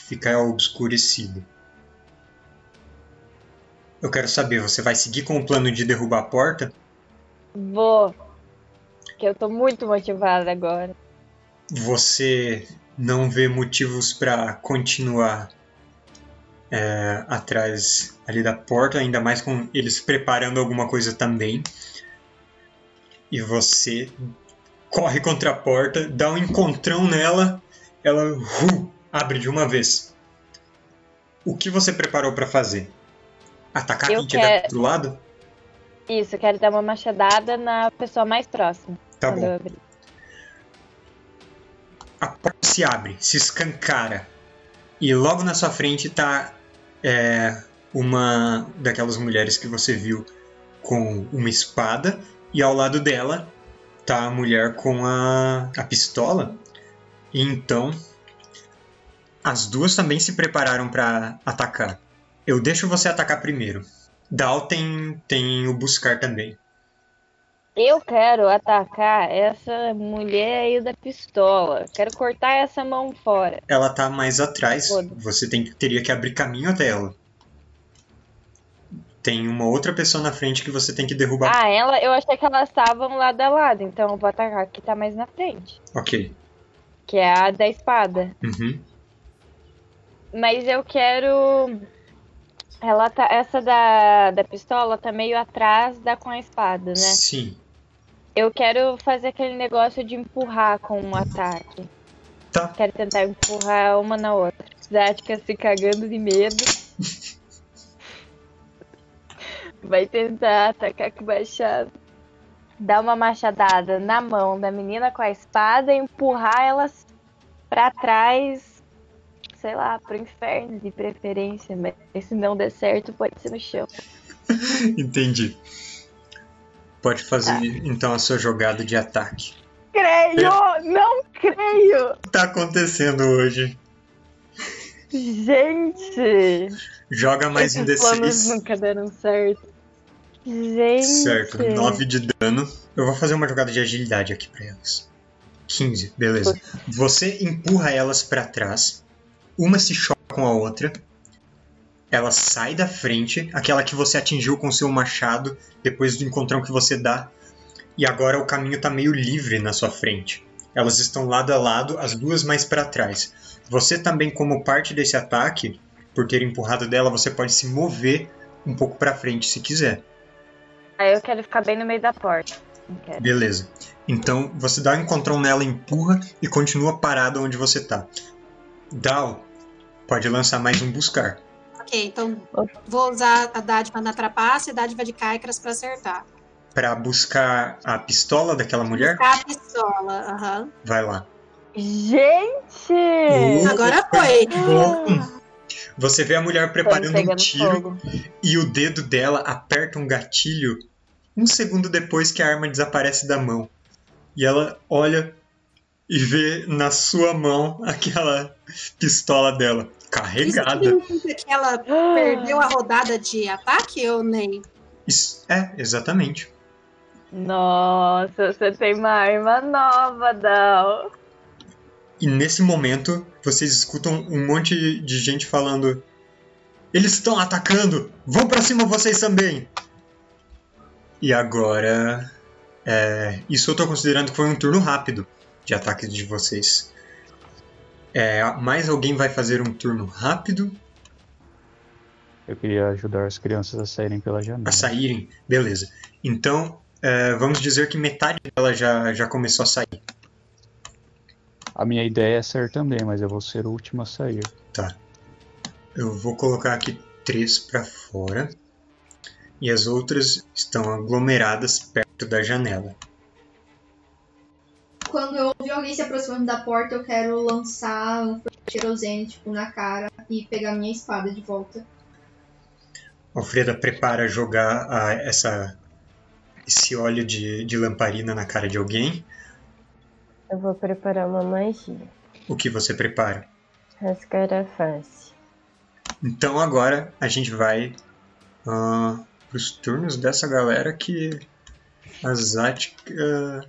ficar obscurecido. Eu quero saber, você vai seguir com o plano de derrubar a porta? vou. Que eu tô muito motivada agora. Você não vê motivos para continuar é, atrás ali da porta, ainda mais com eles preparando alguma coisa também. E você corre contra a porta, dá um encontrão nela, ela uh, abre de uma vez. O que você preparou para fazer? Atacar Eu quem tiver do quero- outro lado? Isso, eu quero dar uma machadada na pessoa mais próxima. Tá bom. A porta se abre, se escancara. E logo na sua frente tá é, uma daquelas mulheres que você viu com uma espada. E ao lado dela tá a mulher com a, a pistola. E então as duas também se prepararam para atacar. Eu deixo você atacar primeiro. Dal tem, tem o buscar também. Eu quero atacar essa mulher aí da pistola. Quero cortar essa mão fora. Ela tá mais atrás. Foda. Você tem, teria que abrir caminho até ela. Tem uma outra pessoa na frente que você tem que derrubar. Ah, ela, eu achei que elas estavam lado a lado, então eu vou atacar a que tá mais na frente. Ok. Que é a da espada. Uhum. Mas eu quero. Ela tá. Essa da, da pistola tá meio atrás da com a espada, né? Sim. Eu quero fazer aquele negócio de empurrar com um ataque. Tá. Quero tentar empurrar uma na outra. Zática se cagando de medo. Vai tentar atacar com o machado. Dar uma machadada na mão da menina com a espada e empurrar elas pra trás, sei lá, pro inferno de preferência. Mas se não der certo, pode ser no chão. Entendi. Pode fazer então a sua jogada de ataque. Creio! Não creio! O que tá acontecendo hoje? Gente! Joga mais um Esses planos D6. nunca deram certo. Gente! Certo, 9 de dano. Eu vou fazer uma jogada de agilidade aqui pra elas. 15, beleza. Você empurra elas pra trás. Uma se choca com a outra. Ela sai da frente, aquela que você atingiu com seu machado depois do encontrão que você dá. E agora o caminho tá meio livre na sua frente. Elas estão lado a lado, as duas mais pra trás. Você também, como parte desse ataque, por ter empurrado dela, você pode se mover um pouco pra frente se quiser. Aí eu quero ficar bem no meio da porta. Beleza. Então você dá um encontrão nela, empurra e continua parado onde você tá. Dal pode lançar mais um buscar. Ok, então vou usar a dádiva na trapaça e a dádiva de Caicras pra acertar. Pra buscar a pistola daquela mulher, Buscar a pistola, aham. vai lá. Gente! Uh, Agora foi. Bom, Você vê a mulher preparando um tiro fogo. e o dedo dela aperta um gatilho um segundo depois que a arma desaparece da mão. E ela olha e vê na sua mão aquela pistola dela Isso carregada. significa que ela perdeu a rodada de ataque ou nem? Isso- é, exatamente. Nossa, você tem uma arma nova, Dal. E nesse momento, vocês escutam um monte de gente falando: Eles estão atacando! Vão pra cima vocês também! E agora. é, isso eu tô considerando que foi um turno rápido de ataque de vocês. É, mais alguém vai fazer um turno rápido Eu queria ajudar as crianças a saírem pela janela. a saírem? Beleza. Então, é, vamos dizer que metade dela já, já começou a sair. A minha ideia é sair também, mas eu vou ser o último a sair. Tá. Eu vou colocar aqui três pra fora. E as outras estão aglomeradas perto da janela. Quando eu ouvir alguém se aproximando da porta, eu quero lançar um tirosene, tipo, na cara e pegar minha espada de volta. Alfreda prepara jogar a- essa, esse óleo de, de lamparina na cara de alguém. Eu vou preparar uma magia. O que você prepara? Rasgar a face. Então agora a gente vai para os turnos dessa galera que a Zatka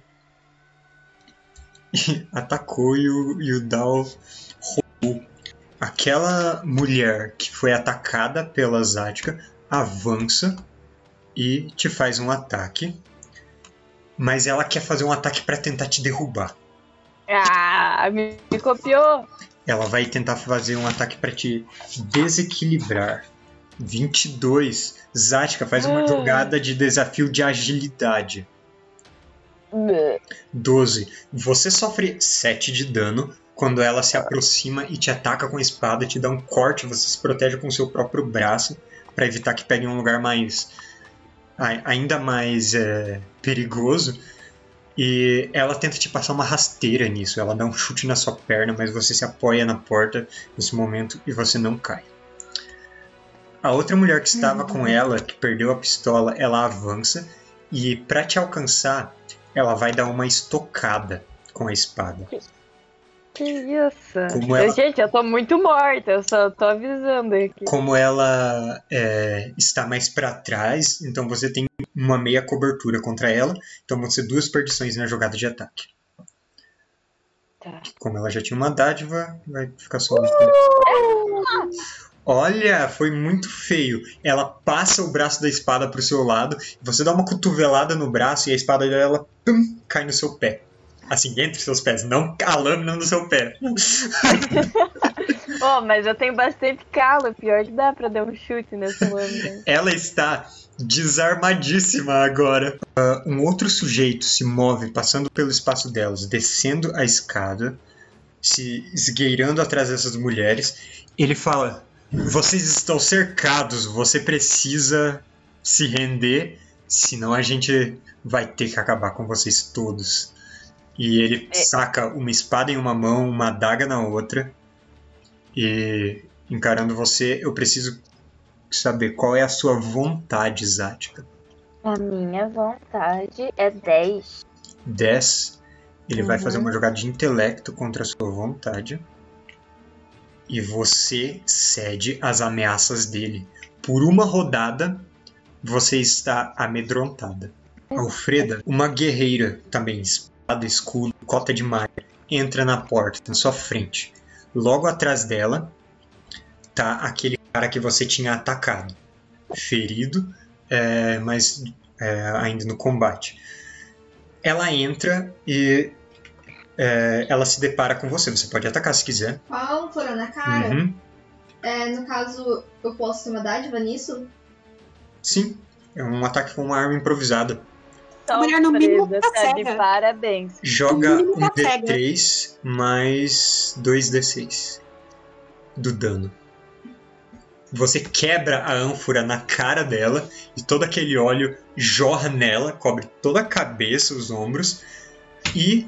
atacou e o, e o Dal roubou. Aquela mulher que foi atacada pela Zatka avança e te faz um ataque. Mas ela quer fazer um ataque para tentar te derrubar. Ah, me, copiou. Ela vai tentar fazer um ataque pra te desequilibrar. 22. Zatka faz uma Ah. jogada de desafio de agilidade. 12. Você sofre 7 de dano quando ela se aproxima e te ataca com a espada, te dá um corte, você se protege com o seu próprio braço pra evitar que pegue em um lugar mais. ai- ainda mais é, perigoso. E ela tenta te passar uma rasteira nisso. Ela dá um chute na sua perna, mas você se apoia na porta nesse momento e você não cai. A outra mulher que estava com ela, que perdeu a pistola, ela avança e para te alcançar, ela vai dar uma estocada com a espada. Que isso? Como ela- Gente, eu tô muito morta, eu só tô avisando aqui. Como ela é, está mais para trás, então você tem uma meia cobertura contra ela, então vão ser duas perdições na jogada de ataque. Tá. Como ela já tinha uma dádiva, vai ficar só. Olha, foi muito feio. Ela passa o braço da espada pro seu lado, você dá uma cotovelada no braço e a espada dela pum, cai no seu pé. Assim, entre seus pés, não a lâmina no seu pé. Oh, mas eu tenho bastante calo, pior que dá pra dar um chute nessa lâmina. Ela está desarmadíssima agora. Ah, um outro sujeito se move passando pelo espaço delas, descendo a escada, se esgueirando atrás dessas mulheres. Ele fala: Vocês estão cercados, você precisa se render, senão a gente vai ter que acabar com vocês todos. E ele É. saca uma espada em uma mão, uma adaga na outra. E encarando você, eu preciso saber qual é a sua vontade, Zática. A minha vontade é 10. 10. Ele vai Uhum. fazer uma jogada de intelecto contra a sua vontade. E você cede às ameaças dele. Por uma rodada, você está amedrontada. Alfreda, uma guerreira também, espada, escudo, cota de malha, entra na porta, na sua frente. Logo atrás dela tá aquele cara que você tinha atacado. Ferido, é, mas é, ainda no combate. Ela entra e é, ela se depara com você. Você pode atacar se quiser. Com a ânfora na cara. Uhum. É, no caso, eu posso ter uma dádiva nisso? Sim, é um ataque com uma arma improvisada. A mulher, no mínimo, tá cega. parabéns. Joga um tá cega. D3 mais 2D6 do dano. Você quebra a ânfora na cara dela e todo aquele óleo jorra nela, cobre toda a cabeça, os ombros e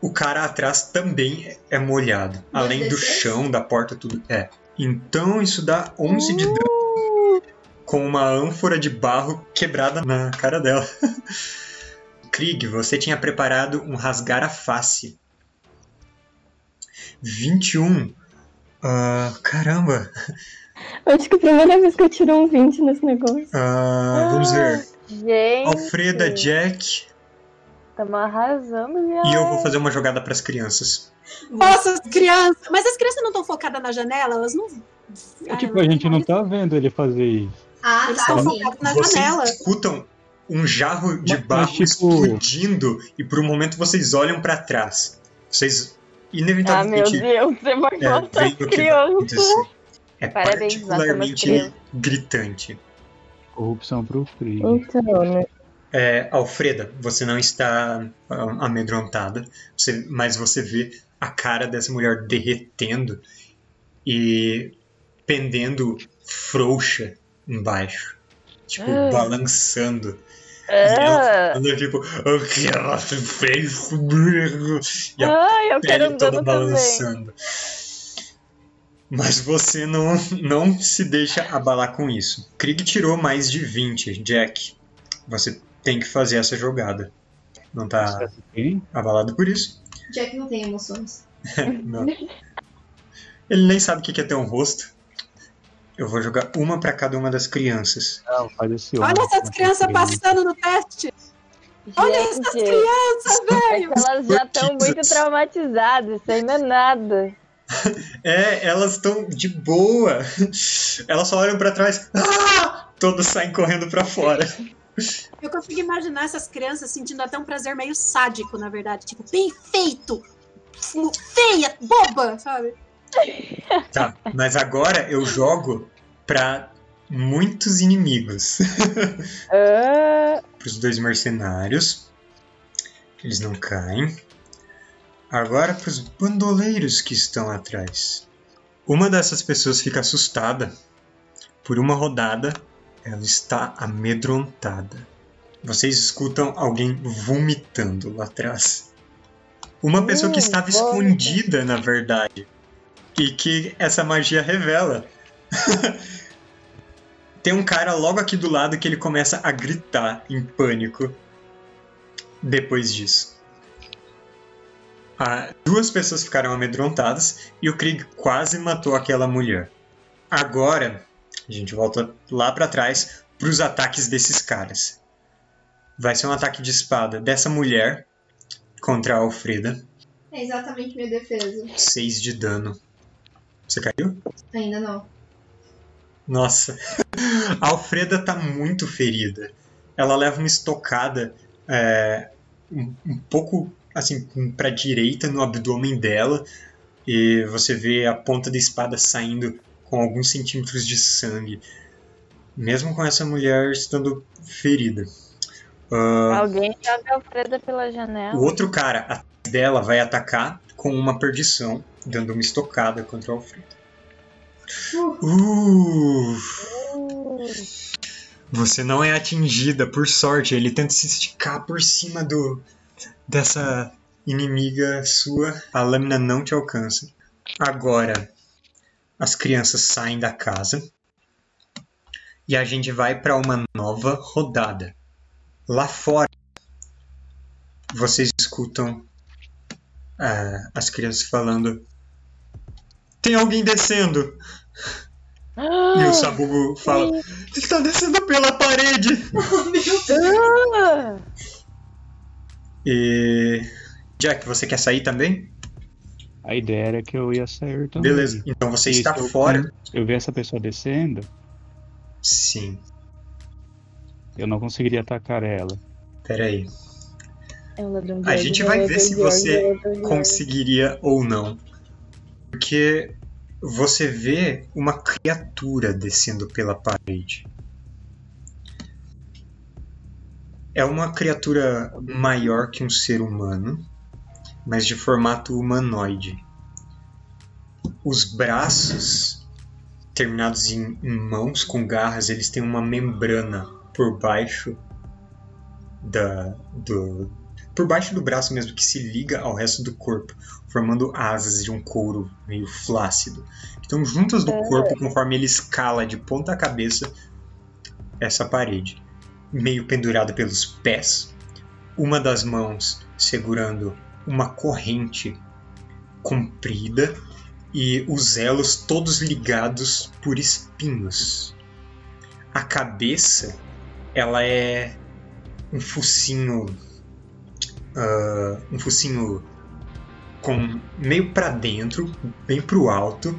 o cara atrás também é molhado. Além do D6? chão, da porta, tudo. É. Então isso dá 11 de dano com uma ânfora de barro quebrada na cara dela. Krieg, você tinha preparado um rasgar a face. 21. Ah, caramba. Acho que é a primeira vez que eu tiro um 20 nesse negócio. Ah, vamos ver. Gente, Alfreda, Jack. Tamo arrasando, já. E eu vou fazer uma jogada para as crianças. Nossa, as crianças. Mas as crianças não estão focadas na janela? Elas não. É, tipo, a gente não tá vendo ele fazer isso. Ah, Eles tá, estão focados na vocês janela. escutam um jarro de Mas, barro tipo- explodindo e por um momento vocês olham para trás. Vocês Ah, meu inevitavelmente Deus, você vai é, vai crianças. acontecer. É Parabéns, particularmente gritante. Corrupção pro Krieg. Então, né? É, Alfreda, você não está ah, amedrontada, você- mas você vê a cara dessa mulher derretendo e pendendo frouxa embaixo, tipo, Ah. balançando. Ah, ela tipo, o que ela fez comigo? E a ai, eu pele toda também. balançando. Mas você não, não se deixa abalar com isso. Krieg tirou mais de 20, Jack. Você tem que fazer essa jogada. Não tá Quem? abalado por isso? Jack não tem emoções. Não. Ele nem sabe o que é ter um rosto. Eu vou jogar uma pra cada uma das crianças. Não, faz esse Olha homem. essas crianças passando no teste. Olha essas crianças, velho. elas já estão muito traumatizadas, isso não é nada. É, elas estão de boa. Elas só olham pra trás. Ah! Todos saem correndo pra fora. Eu consigo imaginar essas crianças sentindo até um prazer meio sádico, na verdade. Tipo, bem feito. Feia, boba, sabe? Tá, mas agora eu jogo pra muitos inimigos. Ah, Pros dois mercenários. Eles não caem. Agora pros bandoleiros que estão atrás. Uma dessas pessoas fica assustada. Por uma rodada, ela está amedrontada. vocês escutam alguém vomitando lá atrás. Uma pessoa que Hum, estava escondida, na verdade. E que essa magia revela. Tem um cara logo aqui do lado que ele começa a gritar em pânico depois disso. Ah, duas pessoas ficaram amedrontadas e o Krieg quase matou aquela mulher. Agora, a gente volta lá pra trás para os ataques desses caras. Vai ser um ataque de espada dessa mulher contra a Alfreda. É exatamente minha defesa. 6 de dano. Você caiu? Ainda não. Nossa. A Alfreda tá muito ferida. Ela leva uma estocada é, um, um pouco assim pra direita no abdômen dela. E você vê a ponta da espada saindo com alguns centímetros de sangue. Mesmo com essa mulher estando ferida. Ah, Alguém joga Alfreda pela janela. o outro cara atrás dela vai atacar com uma perdição, dando uma estocada contra o Alfredo. Uh, você não é atingida, por sorte. Ele tenta se esticar por cima do dessa inimiga sua. A lâmina não te alcança. Agora, as crianças saem da casa e a gente vai para uma nova rodada. Lá fora, vocês escutam ah, as crianças falando: Tem alguém descendo! E o Sabugo fala: Está descendo pela parede! Ah! E. Jack, você quer sair também? A ideia era que eu ia sair também. Beleza, então você E está eu- fora. Eu ver essa pessoa descendo, Sim, eu não conseguiria atacar ela. peraí. É um ladrão de A gente é vai ver se olho, você é conseguiria ou não. Porque você vê uma criatura descendo pela parede. É uma criatura maior que um ser humano, mas de formato humanoide. Os braços, terminados em, em mãos com garras, eles têm uma membrana por baixo da, do, por baixo do braço mesmo, que se liga ao resto do corpo, formando asas de um couro meio flácido. Estão juntas do corpo conforme ele escala de ponta cabeça essa parede. Meio pendurada pelos pés, uma das mãos segurando uma corrente comprida e os elos todos ligados por espinhos. A cabeça, ela é um focinho ah, um focinho com meio para dentro, bem pro alto.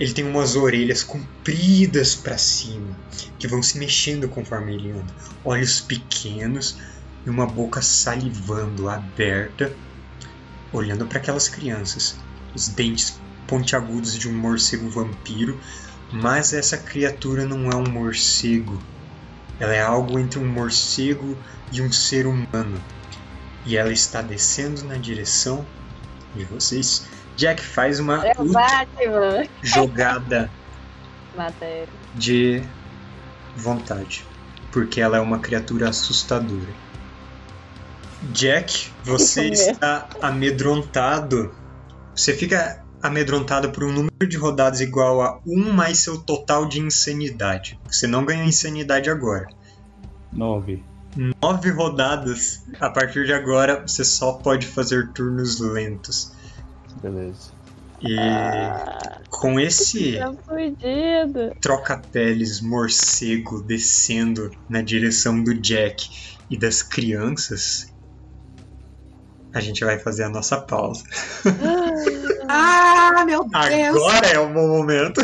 Ele tem umas orelhas compridas para cima, que vão se mexendo conforme ele anda. Olhos pequenos e uma boca salivando, aberta, olhando para aquelas crianças. Os dentes pontiagudos de um morcego vampiro, mas essa criatura não é um morcego. Ela é algo entre um morcego e um ser humano. E ela está descendo na direção de vocês. Jack faz uma Batman. jogada de vontade, porque ela é uma criatura assustadora. Jack, você está amedrontado. Você fica amedrontado por um número de rodadas igual a 1 mais seu total de insanidade. Você não ganhou insanidade agora. Nove. Nove rodadas. A partir de agora, você só pode fazer turnos lentos. Beleza. E com esse Tá troca-peles morcego descendo na direção do Jack e das crianças, a gente vai fazer a nossa pausa. Ah, meu Deus! Agora é o bom momento.